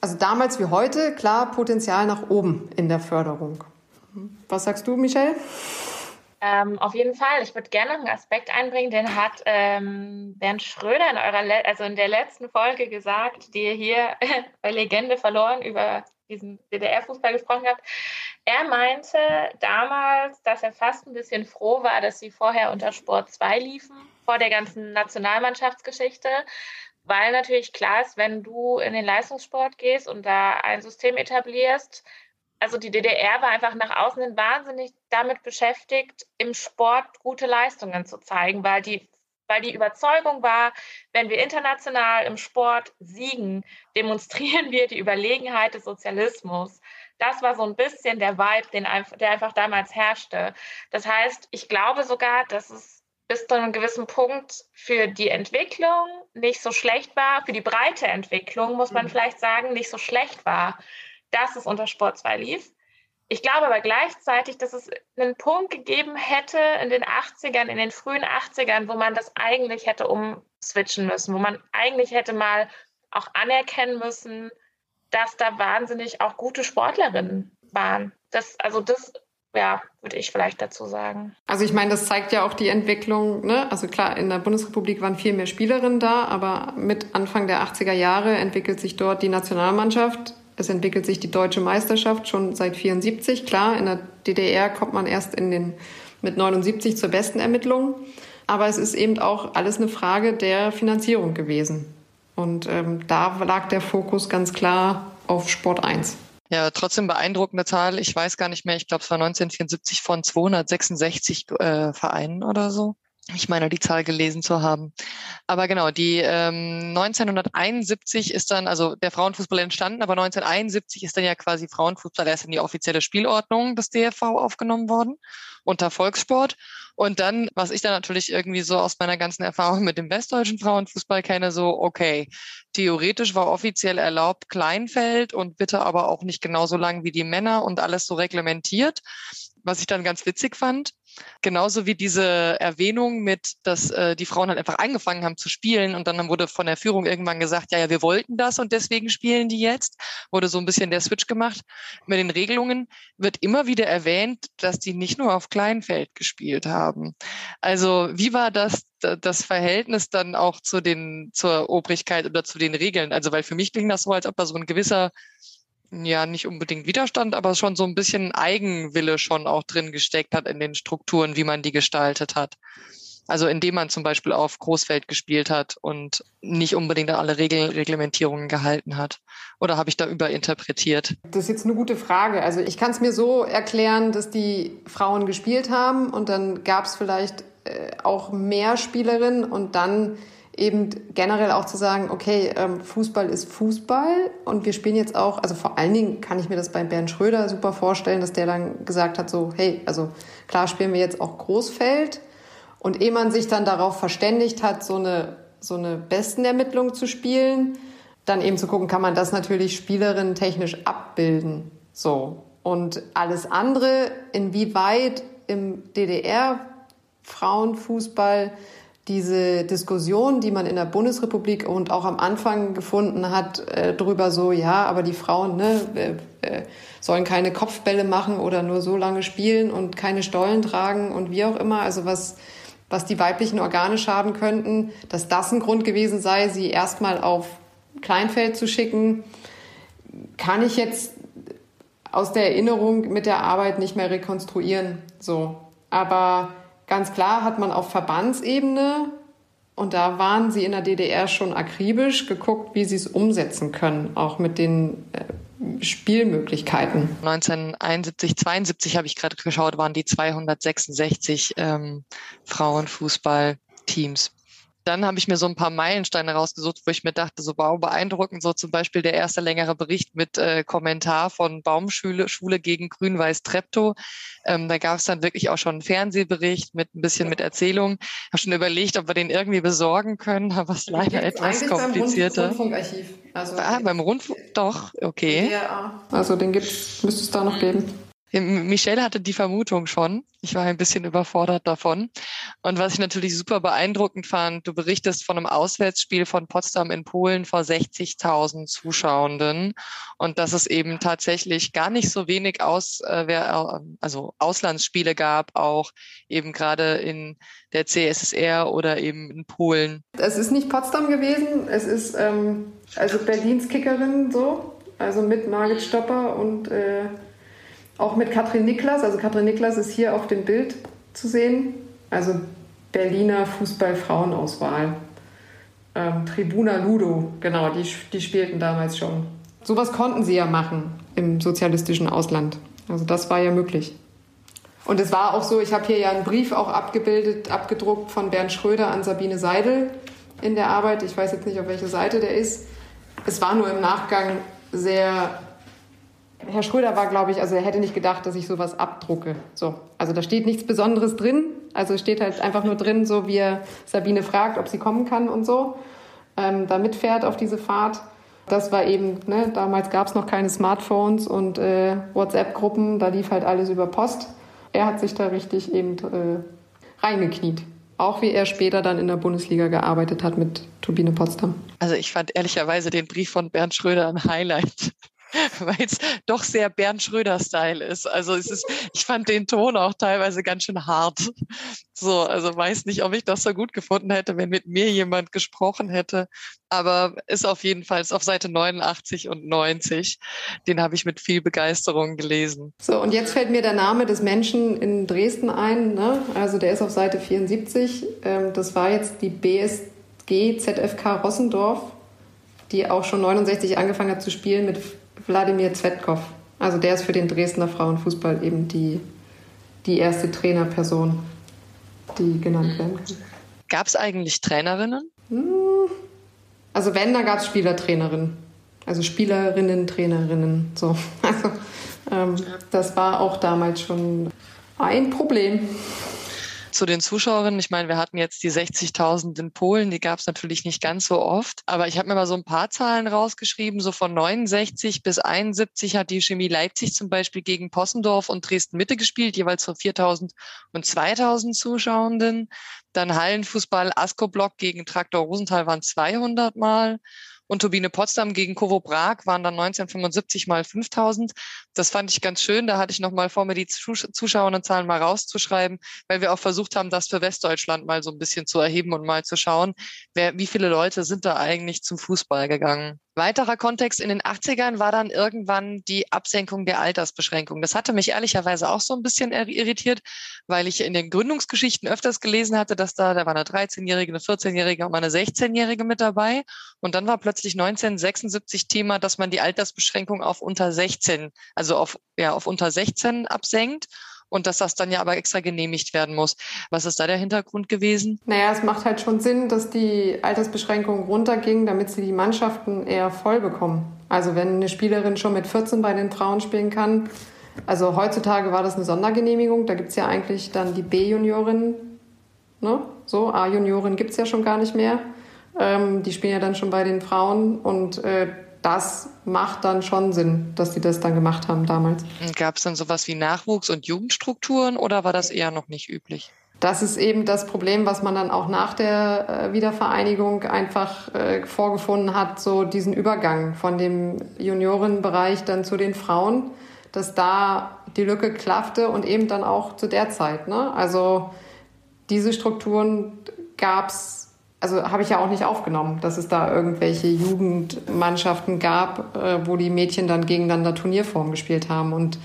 Also damals wie heute, klar, Potenzial nach oben in der Förderung. Was sagst du, Michelle? Ähm, auf jeden Fall. Ich würde gerne noch einen Aspekt einbringen, den hat ähm, Bernd Schröder in eurer, Le also in der letzten Folge gesagt, die ihr hier bei Legende verloren über diesen DDR-Fußball gesprochen habt. Er meinte damals, dass er fast ein bisschen froh war, dass sie vorher unter Sport 2 liefen, vor der ganzen Nationalmannschaftsgeschichte, weil natürlich klar ist, wenn du in den Leistungssport gehst und da ein System etablierst, also die DDR war einfach nach außen hin wahnsinnig damit beschäftigt, im Sport gute Leistungen zu zeigen, weil die, weil die Überzeugung war, wenn wir international im Sport siegen, demonstrieren wir die Überlegenheit des Sozialismus. Das war so ein bisschen der Vibe, den, der einfach damals herrschte. Das heißt, ich glaube sogar, dass es bis zu einem gewissen Punkt für die Entwicklung nicht so schlecht war, für die breite Entwicklung, muss man mhm. vielleicht sagen, nicht so schlecht war dass es unter Sport 2 lief. Ich glaube aber gleichzeitig, dass es einen Punkt gegeben hätte in den 80ern, in den frühen 80ern, wo man das eigentlich hätte umswitchen müssen, wo man eigentlich hätte mal auch anerkennen müssen, dass da wahnsinnig auch gute Sportlerinnen waren. Das, also das, ja, würde ich vielleicht dazu sagen. Also ich meine, das zeigt ja auch die Entwicklung, ne? Also klar, in der Bundesrepublik waren viel mehr Spielerinnen da, aber mit Anfang der 80er Jahre entwickelt sich dort die Nationalmannschaft es entwickelt sich die deutsche Meisterschaft schon seit 74. Klar, in der DDR kommt man erst in den, mit 79 zur besten Ermittlung. Aber es ist eben auch alles eine Frage der Finanzierung gewesen. Und ähm, da lag der Fokus ganz klar auf Sport 1. Ja, trotzdem beeindruckende Zahl. Ich weiß gar nicht mehr. Ich glaube, es war 1974 von 266 äh, Vereinen oder so. Ich meine, die Zahl gelesen zu haben. Aber genau, die ähm, 1971 ist dann, also der Frauenfußball entstanden, aber 1971 ist dann ja quasi Frauenfußball erst in die offizielle Spielordnung des DFV aufgenommen worden unter Volkssport. Und dann, was ich dann natürlich irgendwie so aus meiner ganzen Erfahrung mit dem westdeutschen Frauenfußball kenne, so, okay, theoretisch war offiziell erlaubt Kleinfeld und bitte aber auch nicht genauso lang wie die Männer und alles so reglementiert was ich dann ganz witzig fand. Genauso wie diese Erwähnung mit, dass äh, die Frauen halt einfach angefangen haben zu spielen und dann wurde von der Führung irgendwann gesagt, ja, ja, wir wollten das und deswegen spielen die jetzt. Wurde so ein bisschen der Switch gemacht. Mit den Regelungen wird immer wieder erwähnt, dass die nicht nur auf Kleinfeld gespielt haben. Also wie war das, das Verhältnis dann auch zu den, zur Obrigkeit oder zu den Regeln? Also weil für mich klingt das so, als ob da so ein gewisser ja nicht unbedingt Widerstand, aber schon so ein bisschen Eigenwille schon auch drin gesteckt hat in den Strukturen, wie man die gestaltet hat. Also indem man zum Beispiel auf Großfeld gespielt hat und nicht unbedingt an alle Regel Reglementierungen gehalten hat. Oder habe ich da überinterpretiert? Das ist jetzt eine gute Frage. Also ich kann es mir so erklären, dass die Frauen gespielt haben und dann gab es vielleicht äh, auch mehr Spielerinnen und dann eben generell auch zu sagen, okay, ähm, Fußball ist Fußball und wir spielen jetzt auch, also vor allen Dingen kann ich mir das bei Bernd Schröder super vorstellen, dass der dann gesagt hat, so, hey, also klar spielen wir jetzt auch Großfeld und ehe man sich dann darauf verständigt hat, so eine, so eine Bestenermittlung zu spielen, dann eben zu gucken, kann man das natürlich spielerinnen technisch abbilden, so. Und alles andere, inwieweit im DDR Frauenfußball diese Diskussion, die man in der Bundesrepublik und auch am Anfang gefunden hat, äh, darüber so, ja, aber die Frauen ne, äh, sollen keine Kopfbälle machen oder nur so lange spielen und keine Stollen tragen und wie auch immer, also was, was die weiblichen Organe schaden könnten, dass das ein Grund gewesen sei, sie erstmal auf Kleinfeld zu schicken, kann ich jetzt aus der Erinnerung mit der Arbeit nicht mehr rekonstruieren. So. Aber Ganz klar hat man auf Verbandsebene, und da waren sie in der DDR schon akribisch, geguckt, wie sie es umsetzen können, auch mit den äh, Spielmöglichkeiten. 1971, 72 habe ich gerade geschaut, waren die 266 ähm, Frauenfußballteams dann habe ich mir so ein paar Meilensteine rausgesucht, wo ich mir dachte, so wow, beeindruckend, so zum Beispiel der erste längere Bericht mit äh, Kommentar von Baumschule Schule gegen Grün-Weiß Treptow. Ähm, da gab es dann wirklich auch schon einen Fernsehbericht mit ein bisschen mit Erzählung. Ich habe schon überlegt, ob wir den irgendwie besorgen können, aber es leider etwas komplizierter. Beim Rundfunkarchiv. Also ah, beim Rundfunk, doch, okay. Ja, also den gibt, müsste es da noch geben. Michelle hatte die Vermutung schon. Ich war ein bisschen überfordert davon. Und was ich natürlich super beeindruckend fand, du berichtest von einem Auswärtsspiel von Potsdam in Polen vor 60.000 Zuschauenden. Und dass es eben tatsächlich gar nicht so wenig aus, äh, also Auslandsspiele gab, auch eben gerade in der CSSR oder eben in Polen. Es ist nicht Potsdam gewesen. Es ist ähm, also Berlins Kickerin so. Also mit Margit Stopper und äh auch mit Katrin Niklas. Also Katrin Niklas ist hier auf dem Bild zu sehen. Also Berliner Fußball-Frauenauswahl. Ähm, Tribuna Ludo, genau, die, die spielten damals schon. Sowas konnten sie ja machen im sozialistischen Ausland. Also das war ja möglich. Und es war auch so, ich habe hier ja einen Brief auch abgebildet, abgedruckt von Bernd Schröder an Sabine Seidel in der Arbeit. Ich weiß jetzt nicht, auf welche Seite der ist. Es war nur im Nachgang sehr Herr Schröder war, glaube ich, also er hätte nicht gedacht, dass ich sowas abdrucke. So, also da steht nichts Besonderes drin. Also steht halt einfach nur drin, so wie er Sabine fragt, ob sie kommen kann und so, ähm, da mitfährt auf diese Fahrt. Das war eben, ne, damals gab es noch keine Smartphones und äh, WhatsApp-Gruppen, da lief halt alles über Post. Er hat sich da richtig eben äh, reingekniet. Auch wie er später dann in der Bundesliga gearbeitet hat mit Turbine Potsdam. Also ich fand ehrlicherweise den Brief von Bernd Schröder ein Highlight. weil es doch sehr Bernd Schröder-Style ist. Also es ist, ich fand den Ton auch teilweise ganz schön hart. So, also weiß nicht, ob ich das so gut gefunden hätte, wenn mit mir jemand gesprochen hätte. Aber ist auf jeden Fall ist auf Seite 89 und 90. Den habe ich mit viel Begeisterung gelesen. So, und jetzt fällt mir der Name des Menschen in Dresden ein. Ne? Also der ist auf Seite 74. Ähm, das war jetzt die BSG ZFK Rossendorf die auch schon 69 angefangen hat zu spielen mit Wladimir Zvetkov. Also der ist für den Dresdner Frauenfußball eben die, die erste Trainerperson. die genannt werden können. Gab es eigentlich Trainerinnen? Hm. Also wenn, dann gab es Spielertrainerinnen. Also Spielerinnen, Trainerinnen. So. Also ähm, das war auch damals schon ein Problem zu den Zuschauerinnen. Ich meine, wir hatten jetzt die 60.000 in Polen, die gab es natürlich nicht ganz so oft. Aber ich habe mir mal so ein paar Zahlen rausgeschrieben. So von 69 bis 71 hat die Chemie Leipzig zum Beispiel gegen Possendorf und Dresden Mitte gespielt, jeweils vor 4.000 und 2.000 Zuschauenden. Dann Hallenfußball, Asko-Block gegen Traktor Rosenthal waren 200 Mal und Turbine Potsdam gegen Kovo Prag waren dann 1975 mal 5000. Das fand ich ganz schön. Da hatte ich noch mal vor, mir die Zuschauerzahlen mal rauszuschreiben, weil wir auch versucht haben, das für Westdeutschland mal so ein bisschen zu erheben und mal zu schauen, wer, wie viele Leute sind da eigentlich zum Fußball gegangen. Weiterer Kontext in den 80ern war dann irgendwann die Absenkung der Altersbeschränkung. Das hatte mich ehrlicherweise auch so ein bisschen irritiert, weil ich in den Gründungsgeschichten öfters gelesen hatte, dass da, da war eine 13-Jährige, eine 14-Jährige und eine 16-Jährige mit dabei. Und dann war plötzlich 1976 Thema, dass man die Altersbeschränkung auf unter 16, also auf, ja, auf unter 16 absenkt und dass das dann ja aber extra genehmigt werden muss. Was ist da der Hintergrund gewesen? Naja, es macht halt schon Sinn, dass die Altersbeschränkung runterging, damit sie die Mannschaften eher voll bekommen. Also wenn eine Spielerin schon mit 14 bei den Frauen spielen kann, also heutzutage war das eine Sondergenehmigung, da gibt es ja eigentlich dann die B-Juniorinnen, ne? so, A-Juniorin gibt es ja schon gar nicht mehr. Ähm, die spielen ja dann schon bei den Frauen und äh, das macht dann schon Sinn, dass die das dann gemacht haben damals. Gab es dann sowas wie Nachwuchs- und Jugendstrukturen oder war das eher noch nicht üblich? Das ist eben das Problem, was man dann auch nach der äh, Wiedervereinigung einfach äh, vorgefunden hat, so diesen Übergang von dem Juniorenbereich dann zu den Frauen, dass da die Lücke klaffte und eben dann auch zu der Zeit. Ne? Also diese Strukturen gab es also habe ich ja auch nicht aufgenommen, dass es da irgendwelche Jugendmannschaften gab, äh, wo die Mädchen dann gegeneinander Turnierform gespielt haben. Und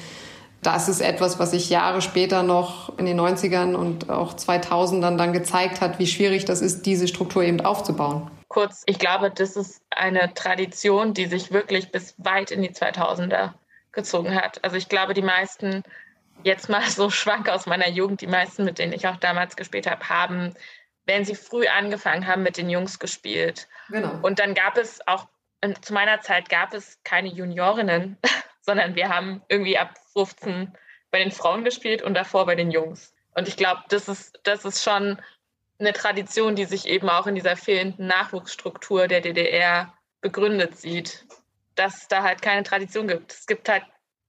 das ist etwas, was sich Jahre später noch in den 90ern und auch 2000ern dann gezeigt hat, wie schwierig das ist, diese Struktur eben aufzubauen. Kurz, ich glaube, das ist eine Tradition, die sich wirklich bis weit in die 2000er gezogen hat. Also ich glaube, die meisten, jetzt mal so schwank aus meiner Jugend, die meisten, mit denen ich auch damals gespielt habe, haben wenn sie früh angefangen haben, mit den Jungs gespielt. Genau. Und dann gab es auch, zu meiner Zeit gab es keine Juniorinnen, sondern wir haben irgendwie ab 15 bei den Frauen gespielt und davor bei den Jungs. Und ich glaube, das ist, das ist schon eine Tradition, die sich eben auch in dieser fehlenden Nachwuchsstruktur der DDR begründet sieht, dass es da halt keine Tradition gibt. Es gibt halt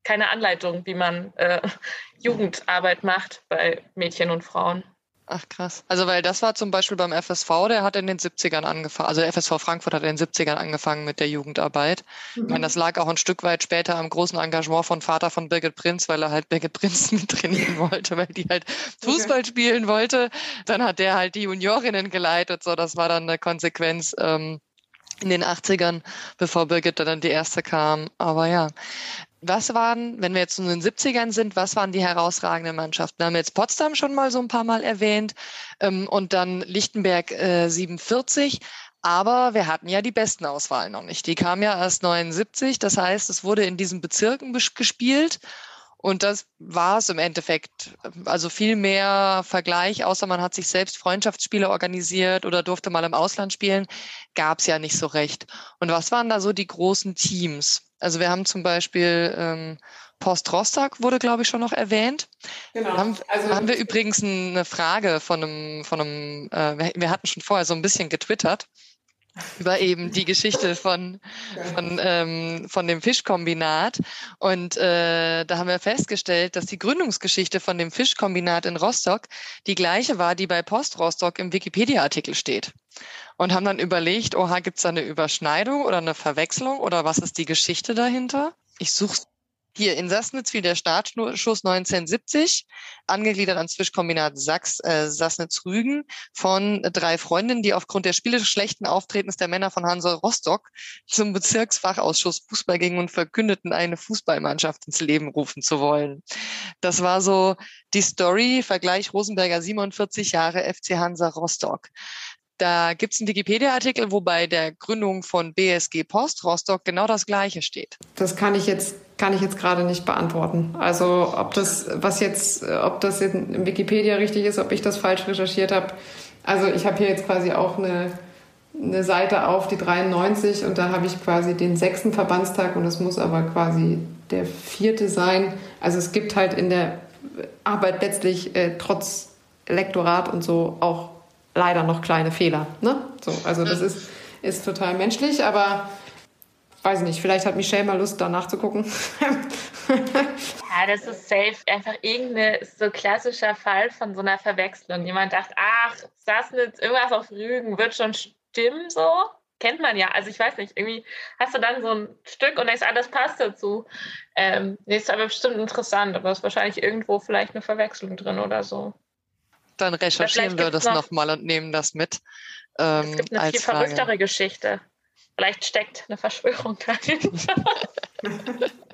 keine Anleitung, wie man äh, Jugendarbeit macht bei Mädchen und Frauen. Ach krass. Also weil das war zum Beispiel beim FSV, der hat in den 70ern angefangen, also der FSV Frankfurt hat in den 70ern angefangen mit der Jugendarbeit. Mhm. Ich meine, das lag auch ein Stück weit später am großen Engagement von Vater von Birgit Prinz, weil er halt Birgit Prinz mit trainieren wollte, weil die halt Fußball okay. spielen wollte. Dann hat der halt die Juniorinnen geleitet, so das war dann eine Konsequenz. Ähm, in den 80ern, bevor Birgit dann die erste kam. Aber ja, was waren, wenn wir jetzt in den 70ern sind, was waren die herausragenden Mannschaften? Wir haben jetzt Potsdam schon mal so ein paar Mal erwähnt ähm, und dann Lichtenberg äh, 47. Aber wir hatten ja die besten Auswahlen noch nicht. Die kam ja erst 79. Das heißt, es wurde in diesen Bezirken gespielt. Und das war es im Endeffekt. Also viel mehr Vergleich, außer man hat sich selbst Freundschaftsspiele organisiert oder durfte mal im Ausland spielen, gab es ja nicht so recht. Und was waren da so die großen Teams? Also wir haben zum Beispiel ähm, Post Rostock wurde, glaube ich, schon noch erwähnt. Genau. Haben, also, haben wir übrigens eine Frage von einem, von einem, äh, wir hatten schon vorher so ein bisschen getwittert über eben die Geschichte von, von, ähm, von dem Fischkombinat. Und äh, da haben wir festgestellt, dass die Gründungsgeschichte von dem Fischkombinat in Rostock die gleiche war, die bei Post Rostock im Wikipedia-Artikel steht und haben dann überlegt, oha, gibt es da eine Überschneidung oder eine Verwechslung oder was ist die Geschichte dahinter? Ich suche hier in Sassnitz fiel der Startschuss 1970, angegliedert ans Fischkombinat Sachs, äh, Sassnitz-Rügen von drei Freundinnen, die aufgrund der spielerisch schlechten Auftretens der Männer von Hansa Rostock zum Bezirksfachausschuss Fußball gingen und verkündeten, eine Fußballmannschaft ins Leben rufen zu wollen. Das war so die Story, Vergleich Rosenberger 47 Jahre FC Hansa Rostock. Da gibt es einen Wikipedia-Artikel, wo bei der Gründung von BSG Post Rostock genau das Gleiche steht. Das kann ich jetzt kann ich jetzt gerade nicht beantworten. Also ob das was jetzt, ob das in Wikipedia richtig ist, ob ich das falsch recherchiert habe. Also ich habe hier jetzt quasi auch eine eine Seite auf, die 93, und da habe ich quasi den sechsten Verbandstag und es muss aber quasi der vierte sein. Also es gibt halt in der Arbeit letztlich äh, trotz Lektorat und so auch leider noch kleine Fehler. Ne? So, also das ist, ist total menschlich, aber weiß ich nicht, vielleicht hat Michelle mal Lust, da nachzugucken. ja, das ist safe einfach irgendein so klassischer Fall von so einer Verwechslung. Jemand dachte, ach, jetzt irgendwas auf Rügen, wird schon stimmen so. Kennt man ja. Also ich weiß nicht, irgendwie hast du dann so ein Stück und denkst, ah, das passt dazu. Ähm, nee, ist aber bestimmt interessant, aber es ist wahrscheinlich irgendwo vielleicht eine Verwechslung drin oder so. Dann recherchieren wir das nochmal und nehmen das mit. Ähm, es gibt eine viel Frage. verrücktere Geschichte. Vielleicht steckt eine Verschwörung dahinter.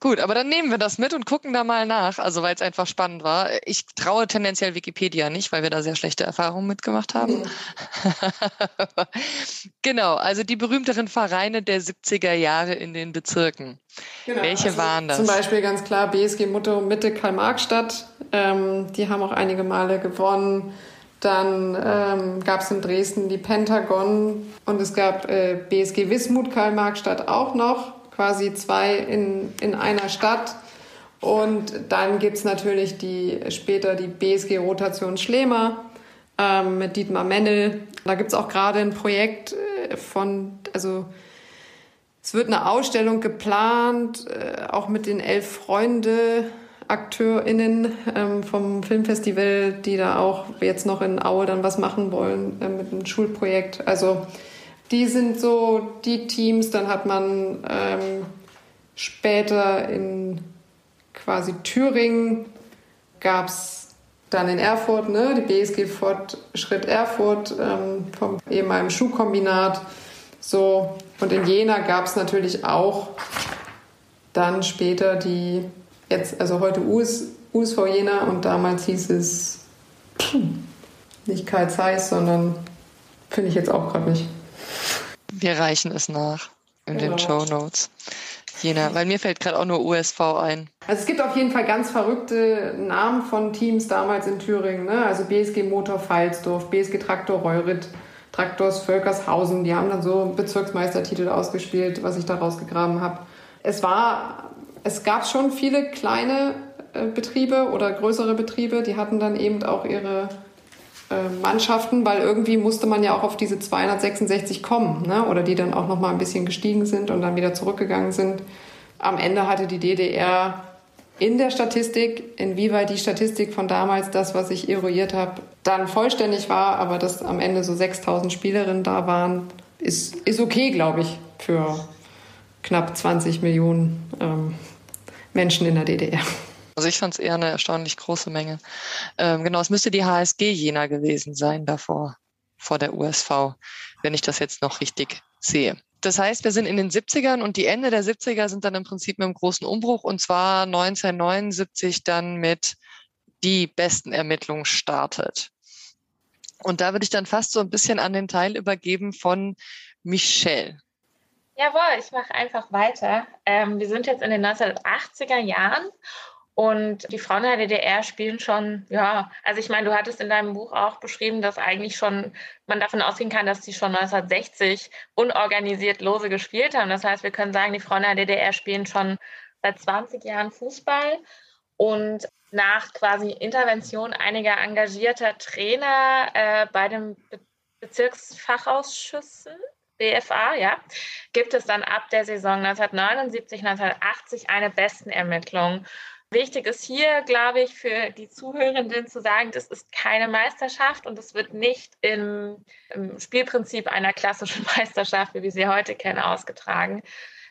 Gut, aber dann nehmen wir das mit und gucken da mal nach, also weil es einfach spannend war. Ich traue tendenziell Wikipedia nicht, weil wir da sehr schlechte Erfahrungen mitgemacht haben. genau, also die berühmteren Vereine der 70er Jahre in den Bezirken. Genau, Welche also waren das? Zum Beispiel ganz klar BSG Mutto Mitte Karl-Marx-Stadt. Ähm, die haben auch einige Male gewonnen. Dann ähm, gab es in Dresden die Pentagon und es gab äh, BSG Wismut Karl-Marx-Stadt auch noch quasi zwei in, in einer Stadt. Und dann gibt es natürlich die, später die BSG Rotation Schlemer ähm, mit Dietmar Mennel. Da gibt es auch gerade ein Projekt äh, von, also es wird eine Ausstellung geplant, äh, auch mit den elf Freunde AkteurInnen ähm, vom Filmfestival, die da auch jetzt noch in Aue dann was machen wollen äh, mit einem Schulprojekt. Also die sind so die Teams. Dann hat man ähm, später in quasi Thüringen gab es dann in Erfurt, ne, die BSG Fortschritt Erfurt ähm, vom ehemaligen Schuhkombinat. So. Und in Jena gab es natürlich auch dann später die, jetzt, also heute US, USV Jena und damals hieß es nicht Karl Zeiss, sondern finde ich jetzt auch gerade nicht. Wir reichen es nach in genau. den Show Notes. Jena, weil mir fällt gerade auch nur USV ein. Also es gibt auf jeden Fall ganz verrückte Namen von Teams damals in Thüringen. Ne? Also BSG Motor Pfalzdorf, BSG Traktor Reuritt, Traktors Völkershausen. Die haben dann so Bezirksmeistertitel ausgespielt, was ich da rausgegraben habe. Es war, es gab schon viele kleine äh, Betriebe oder größere Betriebe, die hatten dann eben auch ihre Mannschaften, weil irgendwie musste man ja auch auf diese 266 kommen, ne? oder die dann auch noch mal ein bisschen gestiegen sind und dann wieder zurückgegangen sind. Am Ende hatte die DDR in der Statistik, inwieweit die Statistik von damals, das, was ich eruiert habe, dann vollständig war, aber dass am Ende so 6000 Spielerinnen da waren, ist, ist okay, glaube ich, für knapp 20 Millionen ähm, Menschen in der DDR. Also ich fand es eher eine erstaunlich große Menge. Ähm, genau, es müsste die HSG Jena gewesen sein davor, vor der USV, wenn ich das jetzt noch richtig sehe. Das heißt, wir sind in den 70ern und die Ende der 70er sind dann im Prinzip mit einem großen Umbruch und zwar 1979 dann mit die besten Ermittlungen startet. Und da würde ich dann fast so ein bisschen an den Teil übergeben von Michelle. Jawohl, ich mache einfach weiter. Ähm, wir sind jetzt in den 1980er Jahren und die Frauen der DDR spielen schon, ja, also ich meine, du hattest in deinem Buch auch beschrieben, dass eigentlich schon man davon ausgehen kann, dass sie schon 1960 unorganisiert lose gespielt haben. Das heißt, wir können sagen, die Frauen der DDR spielen schon seit 20 Jahren Fußball. Und nach quasi Intervention einiger engagierter Trainer äh, bei den Be Bezirksfachausschüssen, BFA, ja, gibt es dann ab der Saison 1979, 1980 eine Bestenermittlung. Wichtig ist hier, glaube ich, für die Zuhörenden zu sagen, das ist keine Meisterschaft und es wird nicht im, im, Spielprinzip einer klassischen Meisterschaft, wie wir sie heute kennen, ausgetragen.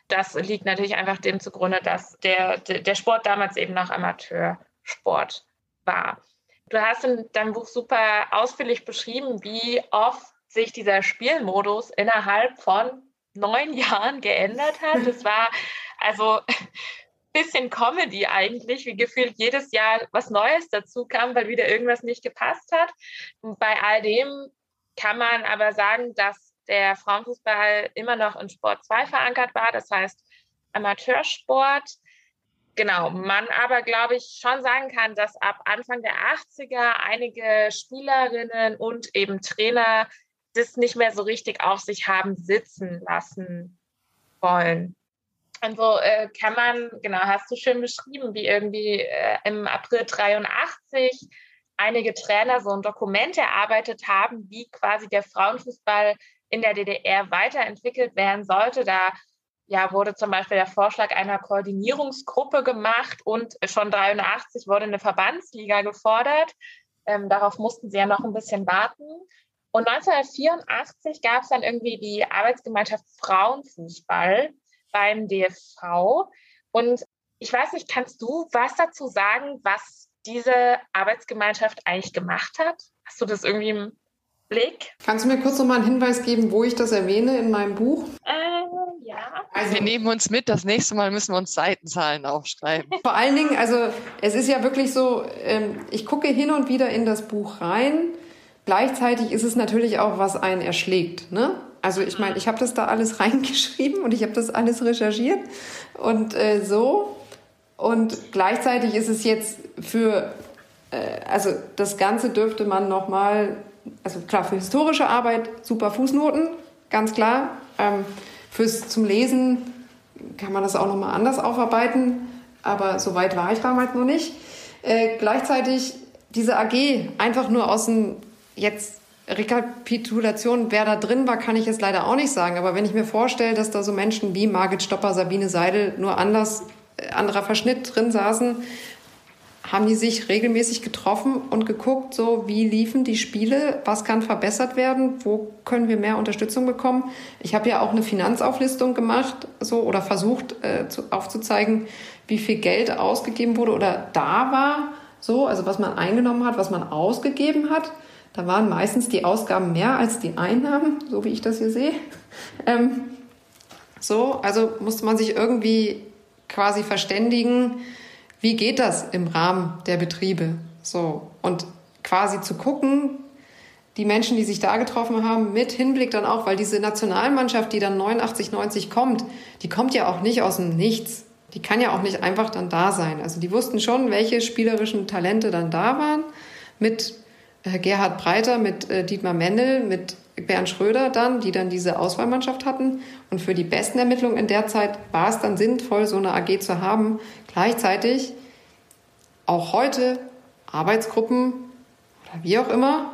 Das liegt natürlich einfach dem zugrunde, dass der, der Sport damals eben noch Amateursport war. Du hast in deinem Buch super ausführlich beschrieben, wie oft sich dieser Spielmodus innerhalb von neun Jahren geändert hat. Das war also bisschen Comedy eigentlich, wie gefühlt jedes Jahr was Neues dazu kam, weil wieder irgendwas nicht gepasst hat. Und bei all dem kann man aber sagen, dass der Frauenfußball immer noch in Sport 2 verankert war, das heißt Amateursport. Genau, man aber, glaube ich, schon sagen kann, dass ab Anfang der 80er einige Spielerinnen und eben Trainer das nicht mehr so richtig auf sich haben sitzen lassen wollen. Und so äh, kann man, genau, hast du schön beschrieben, wie irgendwie äh, im April 83 einige Trainer so ein Dokument erarbeitet haben, wie quasi der Frauenfußball in der DDR weiterentwickelt werden sollte. Da ja, wurde zum Beispiel der Vorschlag einer Koordinierungsgruppe gemacht und schon 83 wurde eine Verbandsliga gefordert. Ähm, darauf mussten sie ja noch ein bisschen warten. Und 1984 gab es dann irgendwie die Arbeitsgemeinschaft Frauenfußball beim DFV. Und ich weiß nicht, kannst du was dazu sagen, was diese Arbeitsgemeinschaft eigentlich gemacht hat? Hast du das irgendwie im Blick? Kannst du mir kurz noch mal einen Hinweis geben, wo ich das erwähne in meinem Buch? Äh, ja. Also, wir nehmen uns mit, das nächste Mal müssen wir uns Seitenzahlen aufschreiben. Vor allen Dingen, also es ist ja wirklich so, ähm, ich gucke hin und wieder in das Buch rein. Gleichzeitig ist es natürlich auch, was einen erschlägt. Ne? Also ich meine, ich habe das da alles reingeschrieben und ich habe das alles recherchiert und äh, so. Und gleichzeitig ist es jetzt für, äh, also das Ganze dürfte man nochmal, also klar, für historische Arbeit super Fußnoten, ganz klar. Ähm, fürs zum Lesen kann man das auch nochmal anders aufarbeiten, aber so weit war ich damals noch nicht. Äh, gleichzeitig diese AG einfach nur aus dem jetzt Rekapitulation, wer da drin war, kann ich jetzt leider auch nicht sagen. Aber wenn ich mir vorstelle, dass da so Menschen wie Margit Stopper, Sabine Seidel, nur anders, äh, anderer Verschnitt drin saßen, haben die sich regelmäßig getroffen und geguckt, so wie liefen die Spiele, was kann verbessert werden, wo können wir mehr Unterstützung bekommen. Ich habe ja auch eine Finanzauflistung gemacht, so oder versucht äh, zu, aufzuzeigen, wie viel Geld ausgegeben wurde oder da war, so also was man eingenommen hat, was man ausgegeben hat. Da waren meistens die Ausgaben mehr als die Einnahmen, so wie ich das hier sehe. Ähm, so, also musste man sich irgendwie quasi verständigen, wie geht das im Rahmen der Betriebe? So, und quasi zu gucken, die Menschen, die sich da getroffen haben, mit Hinblick dann auch, weil diese Nationalmannschaft, die dann 89, 90 kommt, die kommt ja auch nicht aus dem Nichts. Die kann ja auch nicht einfach dann da sein. Also die wussten schon, welche spielerischen Talente dann da waren mit Gerhard Breiter, mit äh, Dietmar Mendel, mit Bernd Schröder dann, die dann diese Auswahlmannschaft hatten. Und für die besten Ermittlungen in der Zeit war es dann sinnvoll, so eine AG zu haben. Gleichzeitig auch heute Arbeitsgruppen oder wie auch immer,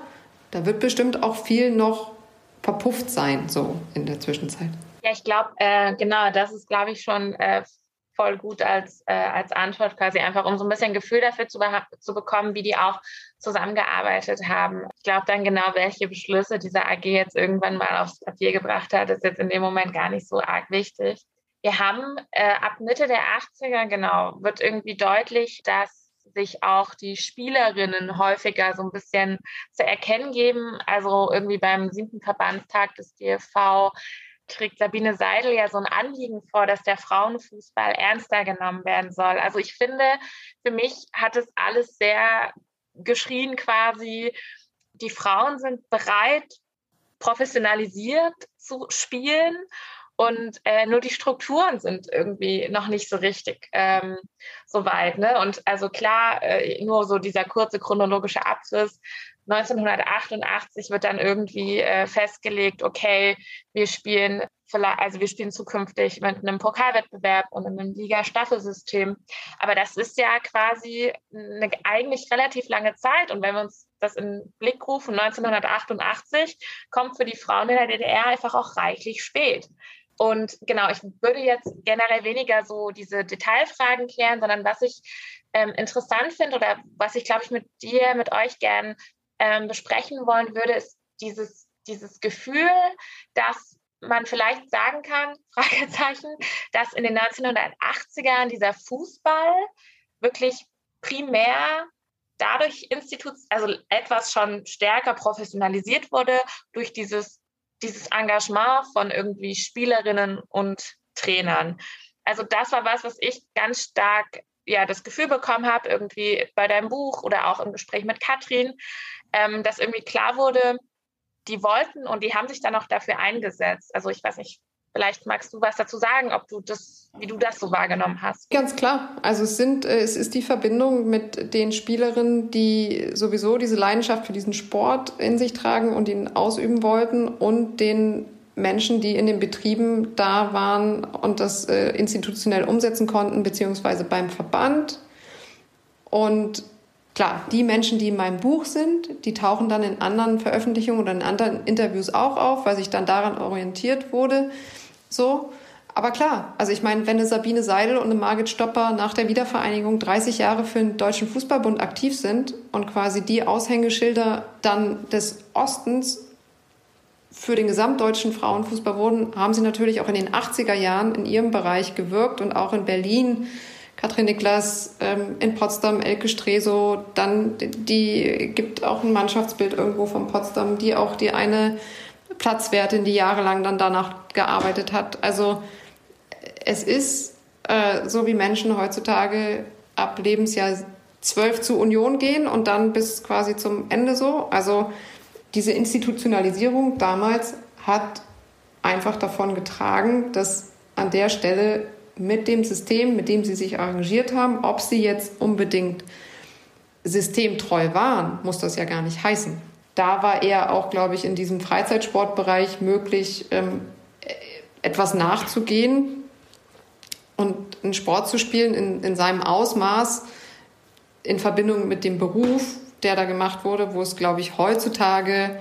da wird bestimmt auch viel noch verpufft sein, so in der Zwischenzeit. Ja, ich glaube, äh, genau, das ist, glaube ich, schon äh, voll gut als, äh, als Antwort quasi einfach, um so ein bisschen Gefühl dafür zu, zu bekommen, wie die auch zusammengearbeitet haben. Ich glaube dann genau, welche Beschlüsse diese AG jetzt irgendwann mal aufs Papier gebracht hat, ist jetzt in dem Moment gar nicht so arg wichtig. Wir haben äh, ab Mitte der 80er, genau, wird irgendwie deutlich, dass sich auch die Spielerinnen häufiger so ein bisschen zu erkennen geben. Also irgendwie beim siebten Verbandstag des DFV trägt Sabine Seidel ja so ein Anliegen vor, dass der Frauenfußball ernster genommen werden soll. Also ich finde, für mich hat es alles sehr geschrien quasi, die Frauen sind bereit, professionalisiert zu spielen und äh, nur die Strukturen sind irgendwie noch nicht so richtig ähm, so weit. Ne? Und also klar, äh, nur so dieser kurze chronologische Abriss. 1988 wird dann irgendwie äh, festgelegt, okay, wir spielen also wir spielen zukünftig mit einem Pokalwettbewerb und einem Liga-Staffelsystem. Aber das ist ja quasi eine eigentlich relativ lange Zeit. Und wenn wir uns das in Blick rufen, 1988 kommt für die Frauen in der DDR einfach auch reichlich spät. Und genau, ich würde jetzt generell weniger so diese Detailfragen klären, sondern was ich ähm, interessant finde oder was ich, glaube ich, mit dir, mit euch gern ähm, besprechen wollen würde, ist dieses, dieses Gefühl, dass man vielleicht sagen kann, Fragezeichen, dass in den 1980ern dieser Fußball wirklich primär dadurch Institut, also etwas schon stärker professionalisiert wurde durch dieses dieses Engagement von irgendwie Spielerinnen und Trainern. Also das war was, was ich ganz stark ja das Gefühl bekommen habe, irgendwie bei deinem Buch oder auch im Gespräch mit Katrin, ähm, dass irgendwie klar wurde, die wollten und die haben sich dann auch dafür eingesetzt. Also ich weiß nicht, vielleicht magst du was dazu sagen, ob du das, wie du das so wahrgenommen hast. Ganz klar. Also es sind, äh, es ist die Verbindung mit den Spielerinnen, die sowieso diese Leidenschaft für diesen Sport in sich tragen und ihn ausüben wollten und den Menschen, die in den Betrieben da waren und das äh, institutionell umsetzen konnten, beziehungsweise beim Verband. Und Klar, die Menschen, die in meinem Buch sind, die tauchen dann in anderen Veröffentlichungen oder in anderen Interviews auch auf, weil sich dann daran orientiert wurde. So. Aber klar, also ich meine, wenn eine Sabine Seidel und eine Margit Stopper nach der Wiedervereinigung 30 Jahre für den Deutschen Fußballbund aktiv sind und quasi die Aushängeschilder dann des Ostens für den gesamtdeutschen Frauenfußball wurden, haben sie natürlich auch in den 80er Jahren in ihrem Bereich gewirkt und auch in Berlin Katrin Niklas ähm, in Potsdam, Elke Streso, dann die gibt auch ein Mannschaftsbild irgendwo von Potsdam, die auch die eine Platzwertin, die jahrelang dann danach gearbeitet hat. Also es ist äh, so wie Menschen heutzutage ab Lebensjahr zwölf zur Union gehen und dann bis quasi zum Ende so. Also diese Institutionalisierung damals hat einfach davon getragen, dass an der Stelle mit dem System, mit dem sie sich arrangiert haben. Ob sie jetzt unbedingt systemtreu waren, muss das ja gar nicht heißen. Da war er auch, glaube ich, in diesem Freizeitsportbereich möglich, ähm, etwas nachzugehen und einen Sport zu spielen in, in seinem Ausmaß in Verbindung mit dem Beruf, der da gemacht wurde, wo es, glaube ich, heutzutage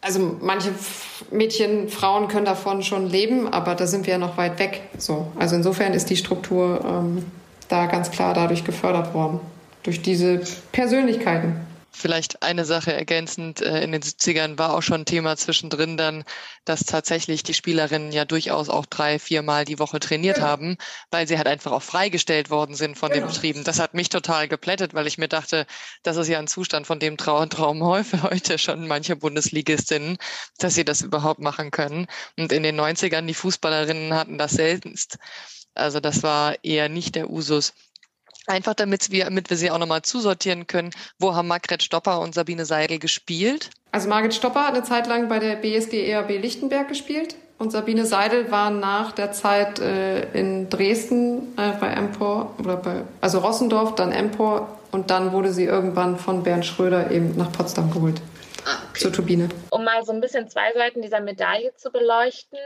also manche Mädchen, Frauen können davon schon leben, aber da sind wir ja noch weit weg. So, also insofern ist die Struktur ähm, da ganz klar dadurch gefördert worden durch diese Persönlichkeiten. Vielleicht eine Sache ergänzend, äh, in den 70ern war auch schon Thema zwischendrin dann, dass tatsächlich die Spielerinnen ja durchaus auch drei, viermal die Woche trainiert genau. haben, weil sie halt einfach auch freigestellt worden sind von genau. den Betrieben. Das hat mich total geplättet, weil ich mir dachte, das ist ja ein Zustand, von dem Traum häufig heute schon manche Bundesligistinnen, dass sie das überhaupt machen können. Und in den 90ern, die Fußballerinnen hatten das seltenst. Also das war eher nicht der Usus. Einfach damit wir, damit wir sie auch nochmal zusortieren können. Wo haben Margret Stopper und Sabine Seidel gespielt? Also Margret Stopper hat eine Zeit lang bei der BSG ERB Lichtenberg gespielt und Sabine Seidel war nach der Zeit äh, in Dresden äh, bei Empor oder bei also Rossendorf, dann Empor und dann wurde sie irgendwann von Bernd Schröder eben nach Potsdam geholt. Ah, okay. Zur Turbine. Um mal so ein bisschen zwei Seiten dieser Medaille zu beleuchten.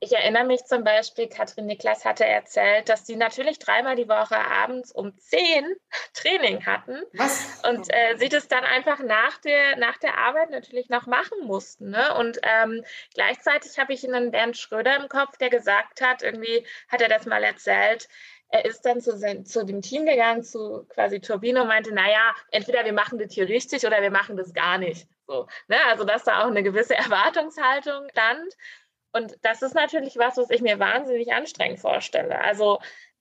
Ich erinnere mich zum Beispiel, Katrin Niklas hatte erzählt, dass sie natürlich dreimal die Woche abends um zehn Training hatten. Was? Und äh, sie das dann einfach nach der, nach der Arbeit natürlich noch machen mussten. Ne? Und ähm, gleichzeitig habe ich einen Bernd Schröder im Kopf, der gesagt hat, irgendwie hat er das mal erzählt, er ist dann zu, sein, zu, dem Team gegangen, zu quasi Turbine und meinte, naja, entweder wir machen das hier richtig oder wir machen das gar nicht. So, ne? Also dass da auch eine gewisse Erwartungshaltung stand. Und das ist natürlich was, was ich mir wahnsinnig anstrengend vorstelle. Also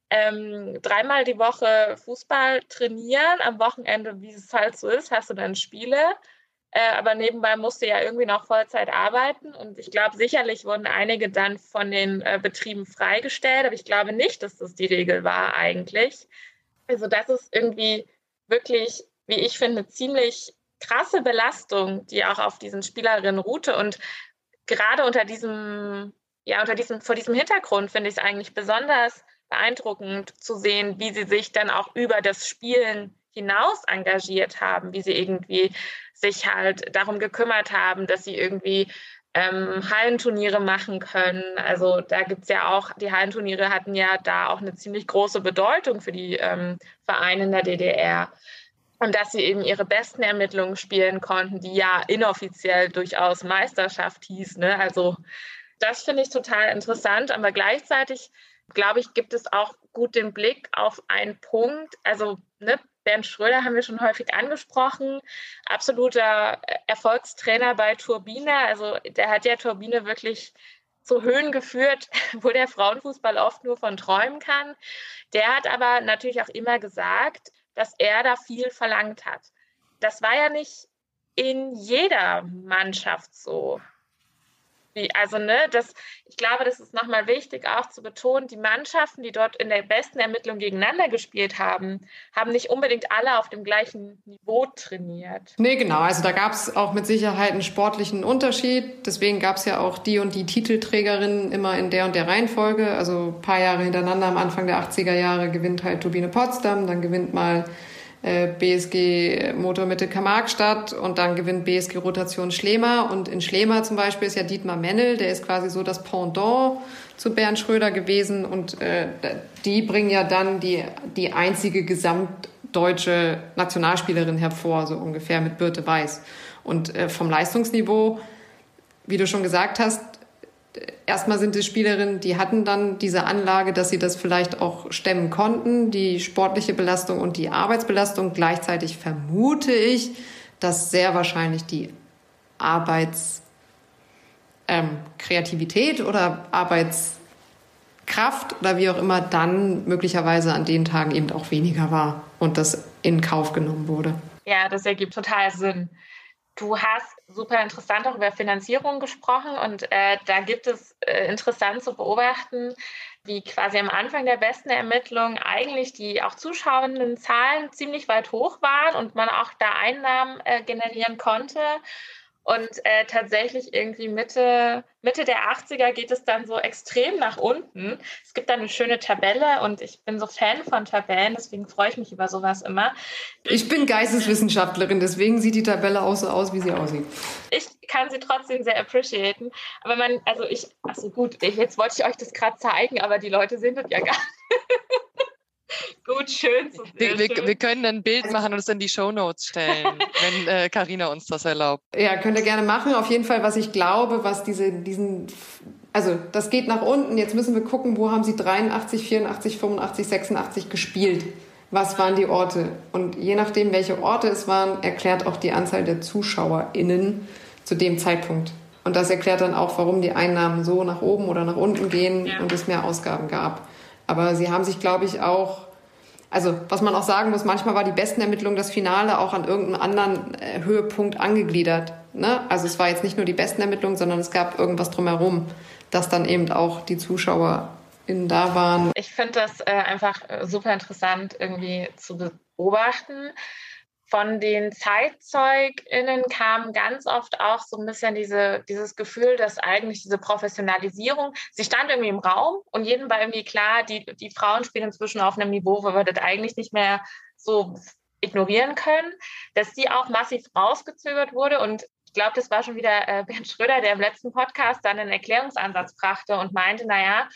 ähm, dreimal die Woche Fußball trainieren, am Wochenende, wie es halt so ist, hast du dann Spiele. Äh, aber nebenbei musst du ja irgendwie noch Vollzeit arbeiten. Und ich glaube, sicherlich wurden einige dann von den äh, Betrieben freigestellt, aber ich glaube nicht, dass das die Regel war eigentlich. Also das ist irgendwie wirklich, wie ich finde, ziemlich krasse Belastung, die auch auf diesen Spielerinnen ruhte. Und gerade unter diesem, ja, unter diesem, vor diesem Hintergrund finde ich es eigentlich besonders beeindruckend zu sehen, wie sie sich dann auch über das Spielen hinaus engagiert haben, wie sie irgendwie sich halt darum gekümmert haben, dass sie irgendwie ähm, Hallenturniere machen können. Also da gibt es ja auch, die Hallenturniere hatten ja da auch eine ziemlich große Bedeutung für die ähm, Vereine in der DDR. Und dass sie eben ihre besten Ermittlungen spielen konnten, die ja inoffiziell durchaus Meisterschaft hieß. Ne? Also das finde ich total interessant. Aber gleichzeitig, glaube ich, gibt es auch gut den Blick auf einen Punkt. Also ne, Bernd Schröder haben wir schon häufig angesprochen, absoluter Erfolgstrainer bei Turbine. Also der hat ja Turbine wirklich zu Höhen geführt, wo der Frauenfußball oft nur von träumen kann. Der hat aber natürlich auch immer gesagt, dass er da viel verlangt hat. Das war ja nicht in jeder Mannschaft so. Wie, also, ne, das, ich glaube, das ist nochmal wichtig auch zu betonen, die Mannschaften, die dort in der besten Ermittlung gegeneinander gespielt haben, haben nicht unbedingt alle auf dem gleichen Niveau trainiert. Nee, genau. Also da gab es auch mit Sicherheit einen sportlichen Unterschied. Deswegen gab es ja auch die und die Titelträgerinnen immer in der und der Reihenfolge. Also ein paar Jahre hintereinander am Anfang der 80er Jahre gewinnt halt Turbine Potsdam, dann gewinnt mal äh, BSG Motormittel Karl-Marx-Stadt und dann gewinnt BSG Rotation Schlema. Und in Schlema zum Beispiel ist ja Dietmar Mennel, der ist quasi so das Pendant zu Bernd Schröder gewesen. Und äh, die bringen ja dann die, die einzige gesamtdeutsche Nationalspielerin hervor, so ungefähr mit Birte Weiß. Und äh, vom Leistungsniveau, wie du schon gesagt hast, erstmal sind es Spielerinnen, die hatten dann diese Anlage, dass sie das vielleicht auch stemmen konnten, die sportliche Belastung und die Arbeitsbelastung. Gleichzeitig vermute ich, dass sehr wahrscheinlich die Arbeitskreativität ähm, oder Arbeitskraft oder wie auch immer dann möglicherweise an den Tagen eben auch weniger war und das in Kauf genommen wurde. Ja, das ergibt total Sinn. Du hast super interessant auch über Finanzierung gesprochen und äh, da gibt es äh, interessant zu beobachten, wie quasi am Anfang der besten Ermittlung eigentlich die auch zuschauenden Zahlen ziemlich weit hoch waren und man auch da Einnahmen äh, generieren konnte. Und äh, tatsächlich irgendwie Mitte, Mitte der 80er geht es dann so extrem nach unten. Es gibt dann eine schöne Tabelle und ich bin so Fan von Tabellen, deswegen freue ich mich über sowas immer. Ich bin Geisteswissenschaftlerin, deswegen sieht die Tabelle auch so aus, wie sie aussieht. Ich kann sie trotzdem sehr appreciaten. Aber man, also ich, also gut, jetzt wollte ich euch das gerade zeigen, aber die Leute sehen das ja gar nicht. Gut, schön zu sehen. Wir, wir, wir, können ein Bild machen und es in die Show Notes stellen, wenn Karina äh, uns das erlaubt. Ja, könnt ihr gerne machen. Auf jeden Fall, was ich glaube, was diese, diesen, also das geht nach unten. Jetzt müssen wir gucken, wo haben sie 83, 84, 85, 86 gespielt. Was waren die Orte? Und je nachdem, welche Orte es waren, erklärt auch die Anzahl der ZuschauerInnen zu dem Zeitpunkt. Und das erklärt dann auch, warum die Einnahmen so nach oben oder nach unten gehen ja. und es mehr Ausgaben gab. Aber sie haben sich, glaube ich, auch, also was man auch sagen muss, manchmal war die besten Ermittlung das Finale auch an irgendeinem anderen äh, Höhepunkt angegliedert. Ne? Also es war jetzt nicht nur die besten Ermittlungen, sondern es gab irgendwas drumherum, dass dann eben auch die Zuschauer in da waren. Ich finde das äh, einfach äh, super interessant irgendwie zu beobachten von den ZeitzeugInnen kam ganz oft auch so ein bisschen diese, dieses Gefühl, dass eigentlich diese Professionalisierung, sie stand irgendwie im Raum und jedem war irgendwie klar, die, die Frauen spielen inzwischen auf einem Niveau, wo wir das eigentlich nicht mehr so ignorieren können, dass die auch massiv rausgezögert wurde. Und ich glaube, das war schon wieder äh, Bernd Schröder, der im letzten Podcast dann einen Erklärungsansatz brachte und meinte, naja,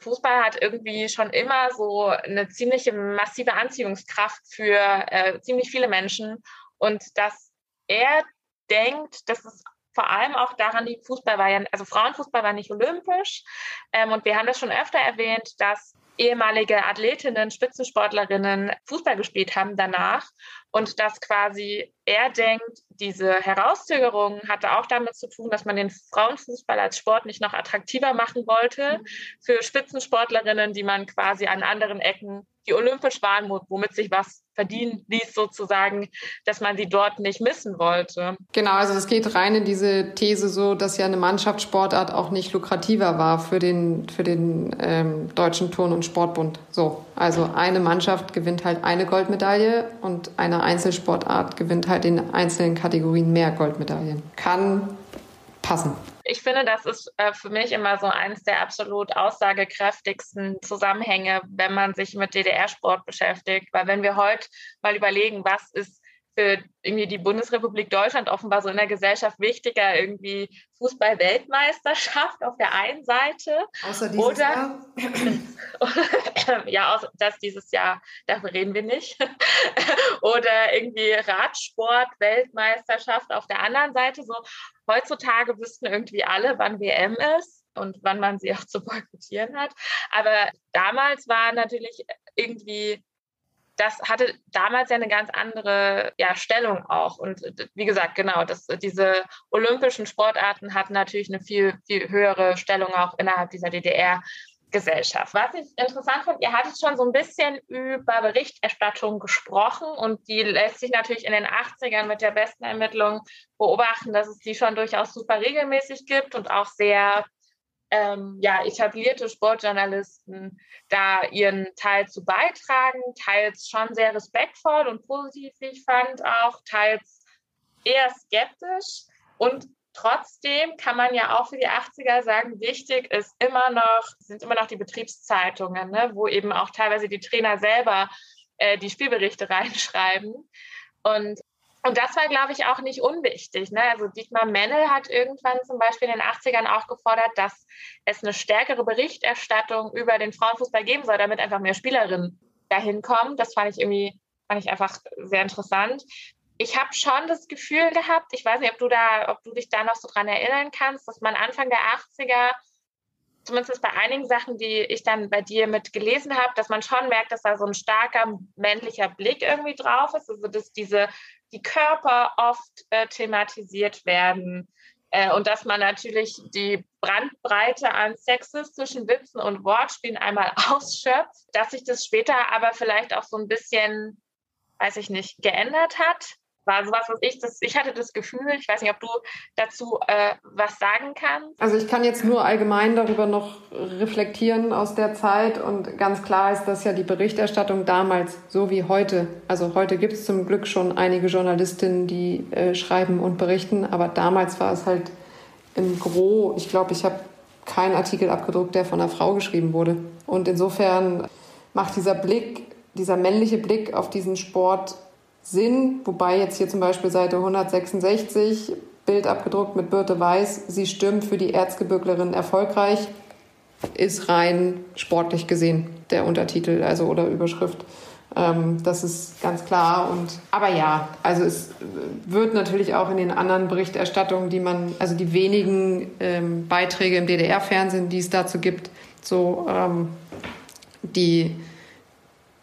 Fußball hat irgendwie schon immer so eine ziemliche massive Anziehungskraft für äh, ziemlich viele Menschen. Und dass er denkt, dass es vor allem auch daran liegt, Fußball war ja, also Frauenfußball war nicht olympisch. Ähm, und wir haben das schon öfter erwähnt, dass ehemalige Athletinnen, Spitzensportlerinnen Fußball gespielt haben danach. Und dass quasi er denkt, diese Herauszögerung hatte auch damit zu tun, dass man den Frauenfußball als Sport nicht noch attraktiver machen wollte mhm. für Spitzensportlerinnen, die man quasi an anderen Ecken, die olympisch waren, womit sich was verdienen ließ sozusagen, dass man sie dort nicht missen wollte. Genau, also es geht rein in diese These so, dass ja eine Mannschaftssportart auch nicht lukrativer war für den, für den ähm, Deutschen Turn- und Sportbund. So, also eine Mannschaft gewinnt halt eine Goldmedaille und eine Einzelsportart gewinnt halt in einzelnen Kategorien mehr Goldmedaillen. Kann passen. Ich finde, das ist äh, für mich immer so eins der absolut aussagekräftigsten Zusammenhänge, wenn man sich mit DDR-Sport beschäftigt. Weil wenn wir heute mal überlegen, was ist für irgendwie die Bundesrepublik Deutschland offenbar so in der Gesellschaft wichtiger, irgendwie Fußball-Weltmeisterschaft auf der einen Seite. Außer dieses oder, Jahr? ja, das dieses Jahr, darüber reden wir nicht. oder irgendwie Radsport-Weltmeisterschaft auf der anderen Seite. So heutzutage wüssten irgendwie alle, wann WM ist und wann man sie auch zu boykottieren hat. Aber damals war natürlich irgendwie das hatte damals ja eine ganz andere ja, Stellung auch. Und wie gesagt, genau, das, diese olympischen Sportarten hatten natürlich eine viel, viel höhere Stellung auch innerhalb dieser DDR. Gesellschaft. Was ich interessant fand, ihr hattet schon so ein bisschen über Berichterstattung gesprochen und die lässt sich natürlich in den 80ern mit der besten Ermittlung beobachten, dass es die schon durchaus super regelmäßig gibt und auch sehr ähm, ja, etablierte Sportjournalisten da ihren Teil zu beitragen, teils schon sehr respektvoll und positiv, ich fand, auch teils eher skeptisch und Trotzdem kann man ja auch für die 80er sagen, wichtig ist immer noch, sind immer noch die Betriebszeitungen, ne, wo eben auch teilweise die Trainer selber äh, die Spielberichte reinschreiben. Und, und das war, glaube ich, auch nicht unwichtig. Ne? Also Dietmar Mennel hat irgendwann zum Beispiel in den 80ern auch gefordert, dass es eine stärkere Berichterstattung über den Frauenfußball geben soll, damit einfach mehr Spielerinnen dahin kommen. Das fand ich irgendwie fand ich einfach sehr interessant ich habe schon das Gefühl gehabt, ich weiß nicht, ob du da, ob du dich da noch so dran erinnern kannst, dass man Anfang der 80er, zumindest bei einigen Sachen, die ich dann bei dir mit gelesen habe, dass man schon merkt, dass da so ein starker männlicher Blick irgendwie drauf ist, also dass diese die Körper oft äh, thematisiert werden äh, und dass man natürlich die Brandbreite an sexistischen Witzen und Wortspielen einmal ausschöpft, dass sich das später aber vielleicht auch so ein bisschen weiß ich nicht, geändert hat war sowas, was ich, das, ich hatte das Gefühl, ich weiß nicht, ob du dazu äh, was sagen kannst. Also ich kann jetzt nur allgemein darüber noch reflektieren aus der Zeit und ganz klar ist, dass ja die Berichterstattung damals so wie heute, also heute gibt es zum Glück schon einige Journalistinnen, die äh, schreiben und berichten, aber damals war es halt im Gro, ich glaube, ich habe keinen Artikel abgedruckt, der von einer Frau geschrieben wurde. Und insofern macht dieser Blick, dieser männliche Blick auf diesen Sport Sinn, wobei jetzt hier zum Beispiel Seite 166 Bild abgedruckt mit Birte Weiß, sie stürmt für die Erzgebirglerin erfolgreich, ist rein sportlich gesehen der Untertitel, also oder Überschrift. Ähm, das ist ganz klar. Und aber ja, also es wird natürlich auch in den anderen Berichterstattungen, die man, also die wenigen ähm, Beiträge im DDR-Fernsehen, die es dazu gibt, so ähm, die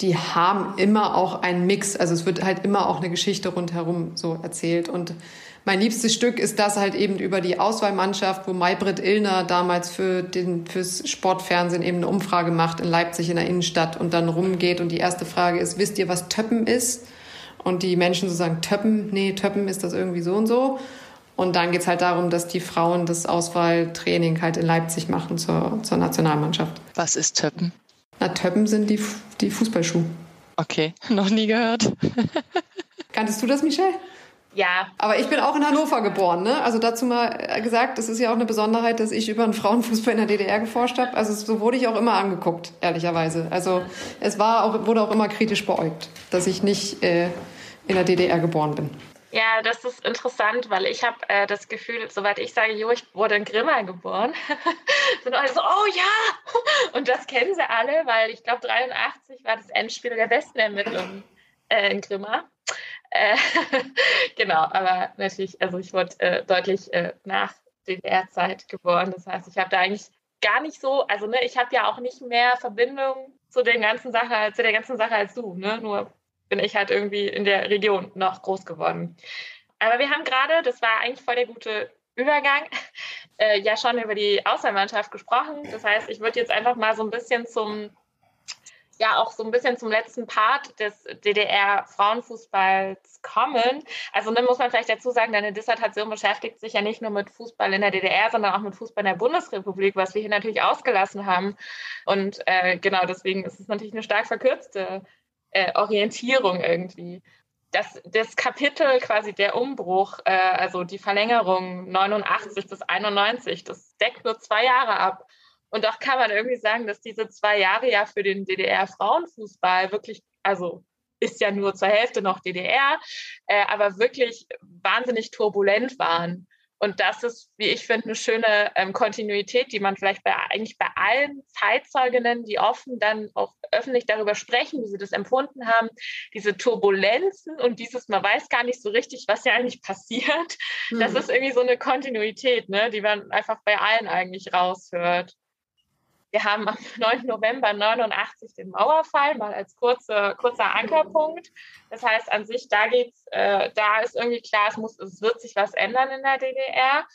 die haben immer auch einen Mix. Also es wird halt immer auch eine Geschichte rundherum so erzählt. Und mein liebstes Stück ist das halt eben über die Auswahlmannschaft, wo Maybrit Illner damals für den, fürs Sportfernsehen eben eine Umfrage macht in Leipzig in der Innenstadt und dann rumgeht. Und die erste Frage ist, wisst ihr, was Töppen ist? Und die Menschen so sagen, Töppen, nee, Töppen ist das irgendwie so und so. Und dann geht's halt darum, dass die Frauen das Auswahltraining halt in Leipzig machen zur, zur Nationalmannschaft. Was ist Töppen? Na, Töppen sind die, die Fußballschuhe. Okay, noch nie gehört. Kanntest du das, Michelle? Ja. Aber ich bin auch in Hannover geboren, ne? Also dazu mal gesagt, es ist ja auch eine Besonderheit, dass ich über einen Frauenfußball in der DDR geforscht habe. Also so wurde ich auch immer angeguckt, ehrlicherweise. Also es war auch, wurde auch immer kritisch beäugt, dass ich nicht äh, in der DDR geboren bin. Ja, das ist interessant, weil ich habe äh, das Gefühl, soweit ich sage, jo, ich wurde in Grimma geboren, sind alle so, oh ja! Und das kennen sie alle, weil ich glaube, 83 war das Endspiel der besten Ermittlungen äh, in Grimma. Äh, genau, aber natürlich, also ich wurde äh, deutlich äh, nach DDR-Zeit geboren. Das heißt, ich habe da eigentlich gar nicht so, also ne, ich habe ja auch nicht mehr Verbindung zu den ganzen Sache, zu der ganzen Sache als du, ne? Nur bin ich halt irgendwie in der Region noch groß geworden. Aber wir haben gerade, das war eigentlich voll der gute Übergang, äh, ja schon über die Auswahlmannschaft gesprochen. Das heißt, ich würde jetzt einfach mal so ein bisschen zum, ja auch so ein bisschen zum letzten Part des DDR-Frauenfußballs kommen. Also dann muss man vielleicht dazu sagen, deine Dissertation beschäftigt sich ja nicht nur mit Fußball in der DDR, sondern auch mit Fußball in der Bundesrepublik, was wir hier natürlich ausgelassen haben. Und äh, genau deswegen ist es natürlich eine stark verkürzte äh, Orientierung irgendwie. Das, das Kapitel quasi der Umbruch, äh, also die Verlängerung 89 bis 91, das deckt nur zwei Jahre ab. Und doch kann man irgendwie sagen, dass diese zwei Jahre ja für den DDR-Frauenfußball wirklich, also ist ja nur zur Hälfte noch DDR, äh, aber wirklich wahnsinnig turbulent waren. Und das ist, wie ich finde, eine schöne ähm, Kontinuität, die man vielleicht bei, eigentlich bei allen Zeitzeuginnen, die offen dann auch öffentlich darüber sprechen, wie sie das empfunden haben, diese Turbulenzen und dieses, man weiß gar nicht so richtig, was ja eigentlich passiert. Mhm. Das ist irgendwie so eine Kontinuität, ne, die man einfach bei allen eigentlich raushört. Wir haben am 9. November 89 den Mauerfall, mal als kurze, kurzer Ankerpunkt. Das heißt, an sich, da geht's, äh, da ist irgendwie klar, es muss, es wird sich was ändern in der DDR.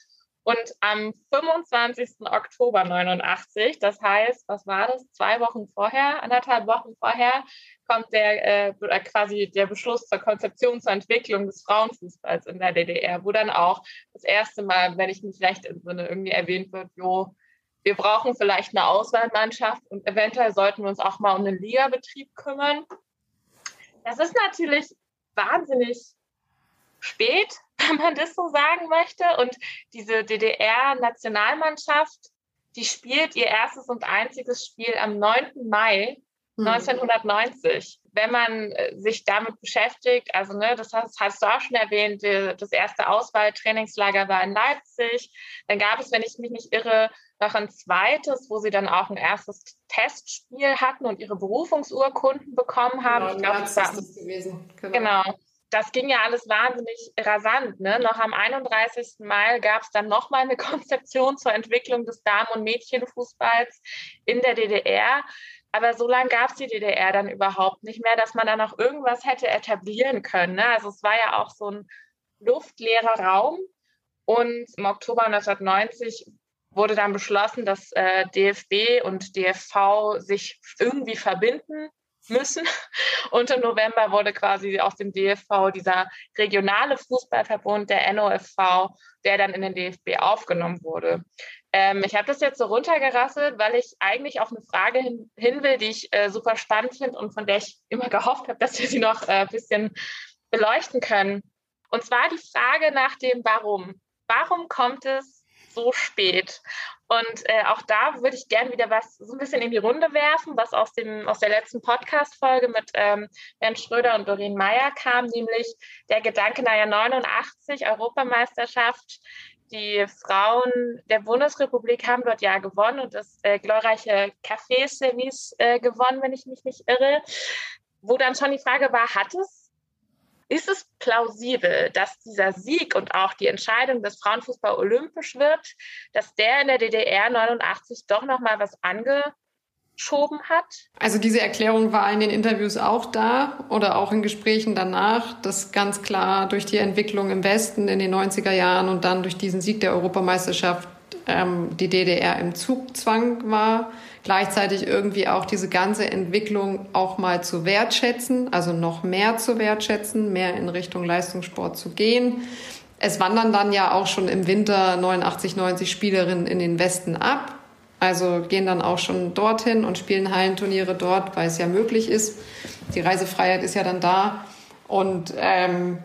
Und am 25. Oktober 89, das heißt, was war das? Zwei Wochen vorher, anderthalb Wochen vorher, kommt der äh, quasi der Beschluss zur Konzeption zur Entwicklung des Frauenfußballs in der DDR, wo dann auch das erste Mal, wenn ich mich recht entsinne, irgendwie erwähnt wird, jo, wir brauchen vielleicht eine Auswahlmannschaft und eventuell sollten wir uns auch mal um den Ligabetrieb kümmern. Das ist natürlich wahnsinnig spät, wenn man das so sagen möchte. Und diese DDR-Nationalmannschaft, die spielt ihr erstes und einziges Spiel am 9. Mai 1990. Mhm. Wenn man äh, sich damit beschäftigt, also ne, das hast, hast, du auch schon erwähnt, das erste Auswahltrainingslager war in Leipzig. Dann gab es, wenn ich mich nicht irre, noch ein zweites, wo sie dann auch ein erstes Testspiel hatten und ihre Berufungsurkunden bekommen haben. Genau, ich glaube, das war das gewesen. Genau. genau das ging ja alles wahnsinnig rasant. Ne? Noch am 31. Mai gab es dann nochmal eine Konzeption zur Entwicklung des Damen- und Mädchenfußballs in der DDR. Aber so lange gab es die DDR dann überhaupt nicht mehr, dass man da noch irgendwas hätte etablieren können. Ne? Also es war ja auch so ein luftleerer Raum. Und im Oktober 1990 wurde dann beschlossen, dass äh, DFB und DFV sich irgendwie verbinden müssen. Und im November wurde quasi aus dem DFV dieser regionale Fußballverbund, der NOFV, der dann in den DFB aufgenommen wurde. Ähm, ich habe das jetzt so runtergerasselt, weil ich eigentlich auf eine Frage hin, hin will, die ich äh, super spannend finde und von der ich immer gehofft habe, dass wir sie noch ein äh, bisschen beleuchten können. Und zwar die Frage nach dem Warum. Warum kommt es so spät? Und äh, auch da würde ich gerne wieder was so ein bisschen in die Runde werfen, was aus, dem, aus der letzten Podcast-Folge mit ähm, Bernd Schröder und Doreen Meyer kam, nämlich der Gedanke, naja, 89 Europameisterschaft, die Frauen der Bundesrepublik haben dort ja gewonnen und das äh, glorreiche Café-Service äh, gewonnen, wenn ich mich nicht irre, wo dann schon die Frage war, hat es ist es plausibel, dass dieser Sieg und auch die Entscheidung, dass Frauenfußball olympisch wird, dass der in der DDR 89 doch noch mal was angeschoben hat? Also diese Erklärung war in den Interviews auch da oder auch in Gesprächen danach, dass ganz klar durch die Entwicklung im Westen in den 90er Jahren und dann durch diesen Sieg der Europameisterschaft ähm, die DDR im Zugzwang war gleichzeitig irgendwie auch diese ganze Entwicklung auch mal zu wertschätzen, also noch mehr zu wertschätzen, mehr in Richtung Leistungssport zu gehen. Es wandern dann ja auch schon im Winter 89, 90 Spielerinnen in den Westen ab. Also gehen dann auch schon dorthin und spielen Hallenturniere dort, weil es ja möglich ist. Die Reisefreiheit ist ja dann da. Und ähm,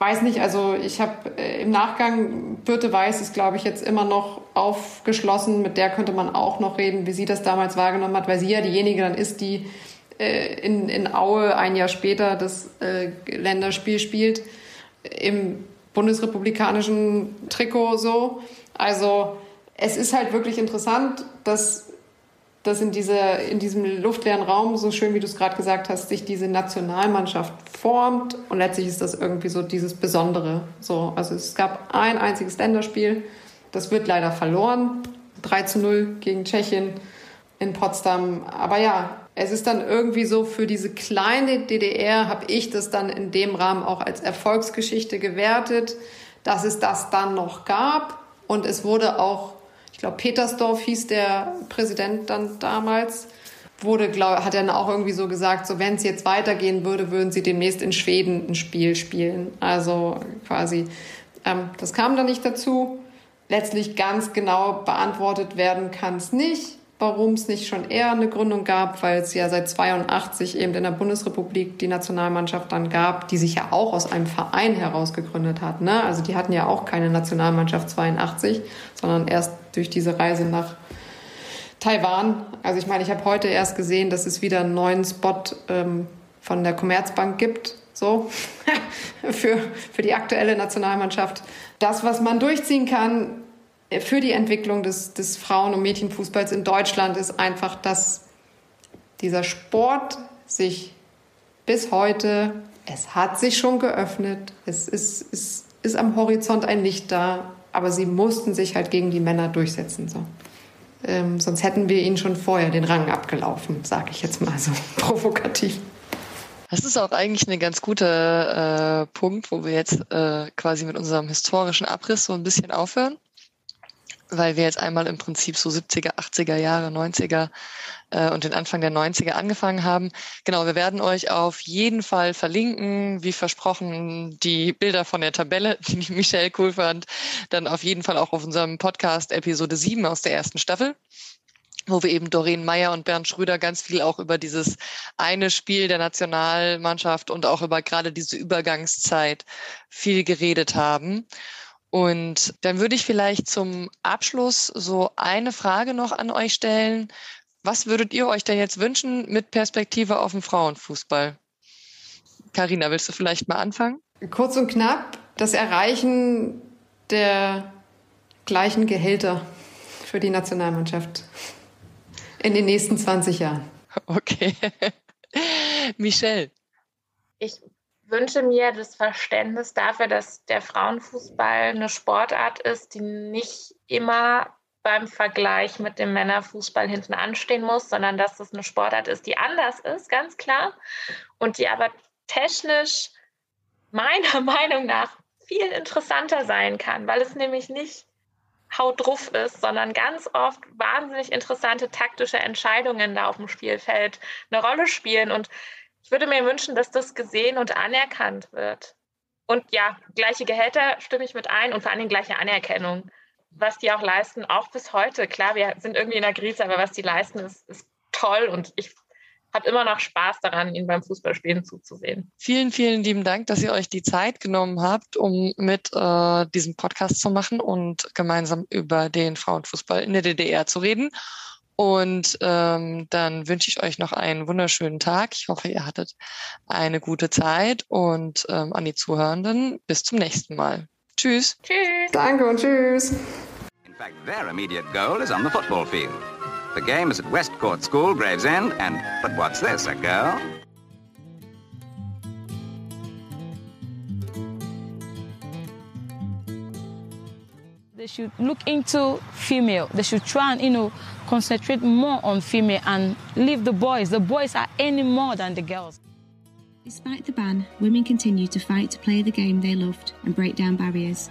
weiß nicht, also ich habe äh, im Nachgang, Birte Weiß ist, glaube ich, jetzt immer noch aufgeschlossen. Mit der könnte man auch noch reden, wie sie das damals wahrgenommen hat, weil sie ja diejenige dann ist, die äh, in, in Aue ein Jahr später das äh, Länderspiel spielt, im bundesrepublikanischen Trikot so. Also es ist halt wirklich interessant, dass dass in, dieser, in diesem luftleeren Raum, so schön wie du es gerade gesagt hast, sich diese Nationalmannschaft formt und letztlich ist das irgendwie so dieses Besondere. So, also es gab ein einziges Länderspiel, das wird leider verloren, 3 zu 0 gegen Tschechien in Potsdam. Aber ja, es ist dann irgendwie so für diese kleine DDR habe ich das dann in dem Rahmen auch als Erfolgsgeschichte gewertet, dass es das dann noch gab und es wurde auch ich glaube, Petersdorf hieß der Präsident dann damals, wurde, glaub, hat dann auch irgendwie so gesagt, so wenn es jetzt weitergehen würde, würden sie demnächst in Schweden ein Spiel spielen. Also quasi, ähm, das kam dann nicht dazu. Letztlich ganz genau beantwortet werden kann es nicht warum es nicht schon eher eine Gründung gab, weil es ja seit 82 eben in der Bundesrepublik die Nationalmannschaft dann gab, die sich ja auch aus einem Verein heraus gegründet hat. Ne? Also die hatten ja auch keine Nationalmannschaft 82, sondern erst durch diese Reise nach Taiwan. Also ich meine, ich habe heute erst gesehen, dass es wieder einen neuen Spot ähm, von der Commerzbank gibt, so für, für die aktuelle Nationalmannschaft. Das, was man durchziehen kann, für die Entwicklung des, des Frauen- und Mädchenfußballs in Deutschland ist einfach, dass dieser Sport sich bis heute, es hat sich schon geöffnet, es ist, ist, ist am Horizont ein Licht da, aber sie mussten sich halt gegen die Männer durchsetzen. So. Ähm, sonst hätten wir ihnen schon vorher den Rang abgelaufen, sage ich jetzt mal so provokativ. Das ist auch eigentlich ein ganz guter äh, Punkt, wo wir jetzt äh, quasi mit unserem historischen Abriss so ein bisschen aufhören. Weil wir jetzt einmal im Prinzip so 70er, 80er Jahre, 90er äh, und den Anfang der 90er angefangen haben. Genau, wir werden euch auf jeden Fall verlinken, wie versprochen, die Bilder von der Tabelle, die Michelle cool fand, dann auf jeden Fall auch auf unserem Podcast Episode 7 aus der ersten Staffel wo wir eben Doreen Meyer und Bernd Schröder ganz viel auch über dieses eine Spiel der Nationalmannschaft und auch über gerade diese Übergangszeit viel geredet haben. Und dann würde ich vielleicht zum Abschluss so eine Frage noch an euch stellen. Was würdet ihr euch denn jetzt wünschen mit Perspektive auf den Frauenfußball? Karina, willst du vielleicht mal anfangen? Kurz und knapp, das Erreichen der gleichen Gehälter für die Nationalmannschaft in den nächsten 20 Jahren. Okay. Michelle. Ich wünsche mir das Verständnis dafür, dass der Frauenfußball eine Sportart ist, die nicht immer beim Vergleich mit dem Männerfußball hinten anstehen muss, sondern dass das eine Sportart ist, die anders ist, ganz klar, und die aber technisch meiner Meinung nach viel interessanter sein kann, weil es nämlich nicht haut ist, sondern ganz oft wahnsinnig interessante taktische Entscheidungen da auf dem Spielfeld eine Rolle spielen. Und ich würde mir wünschen, dass das gesehen und anerkannt wird. Und ja, gleiche Gehälter stimme ich mit ein und vor Dingen gleiche Anerkennung. Was die auch leisten, auch bis heute. Klar, wir sind irgendwie in der Krise, aber was die leisten, ist, ist toll und ich habe immer noch Spaß daran, ihnen beim Fußballspielen zuzusehen. Vielen, vielen lieben Dank, dass ihr euch die Zeit genommen habt, um mit äh, diesem Podcast zu machen und gemeinsam über den Frauenfußball in der DDR zu reden. Und ähm, dann wünsche ich euch noch einen wunderschönen Tag. Ich hoffe, ihr hattet eine gute Zeit und ähm, an die Zuhörenden bis zum nächsten Mal. Tschüss. Tschüss. Danke und tschüss. In fact, their immediate goal is on the football field. The game is at Westcourt School, Gravesend, and but what's this, a girl? They should look into female. They should try and, you know, concentrate more on female and leave the boys. The boys are any more than the girls. Despite the ban, women continue to fight to play the game they loved and break down barriers.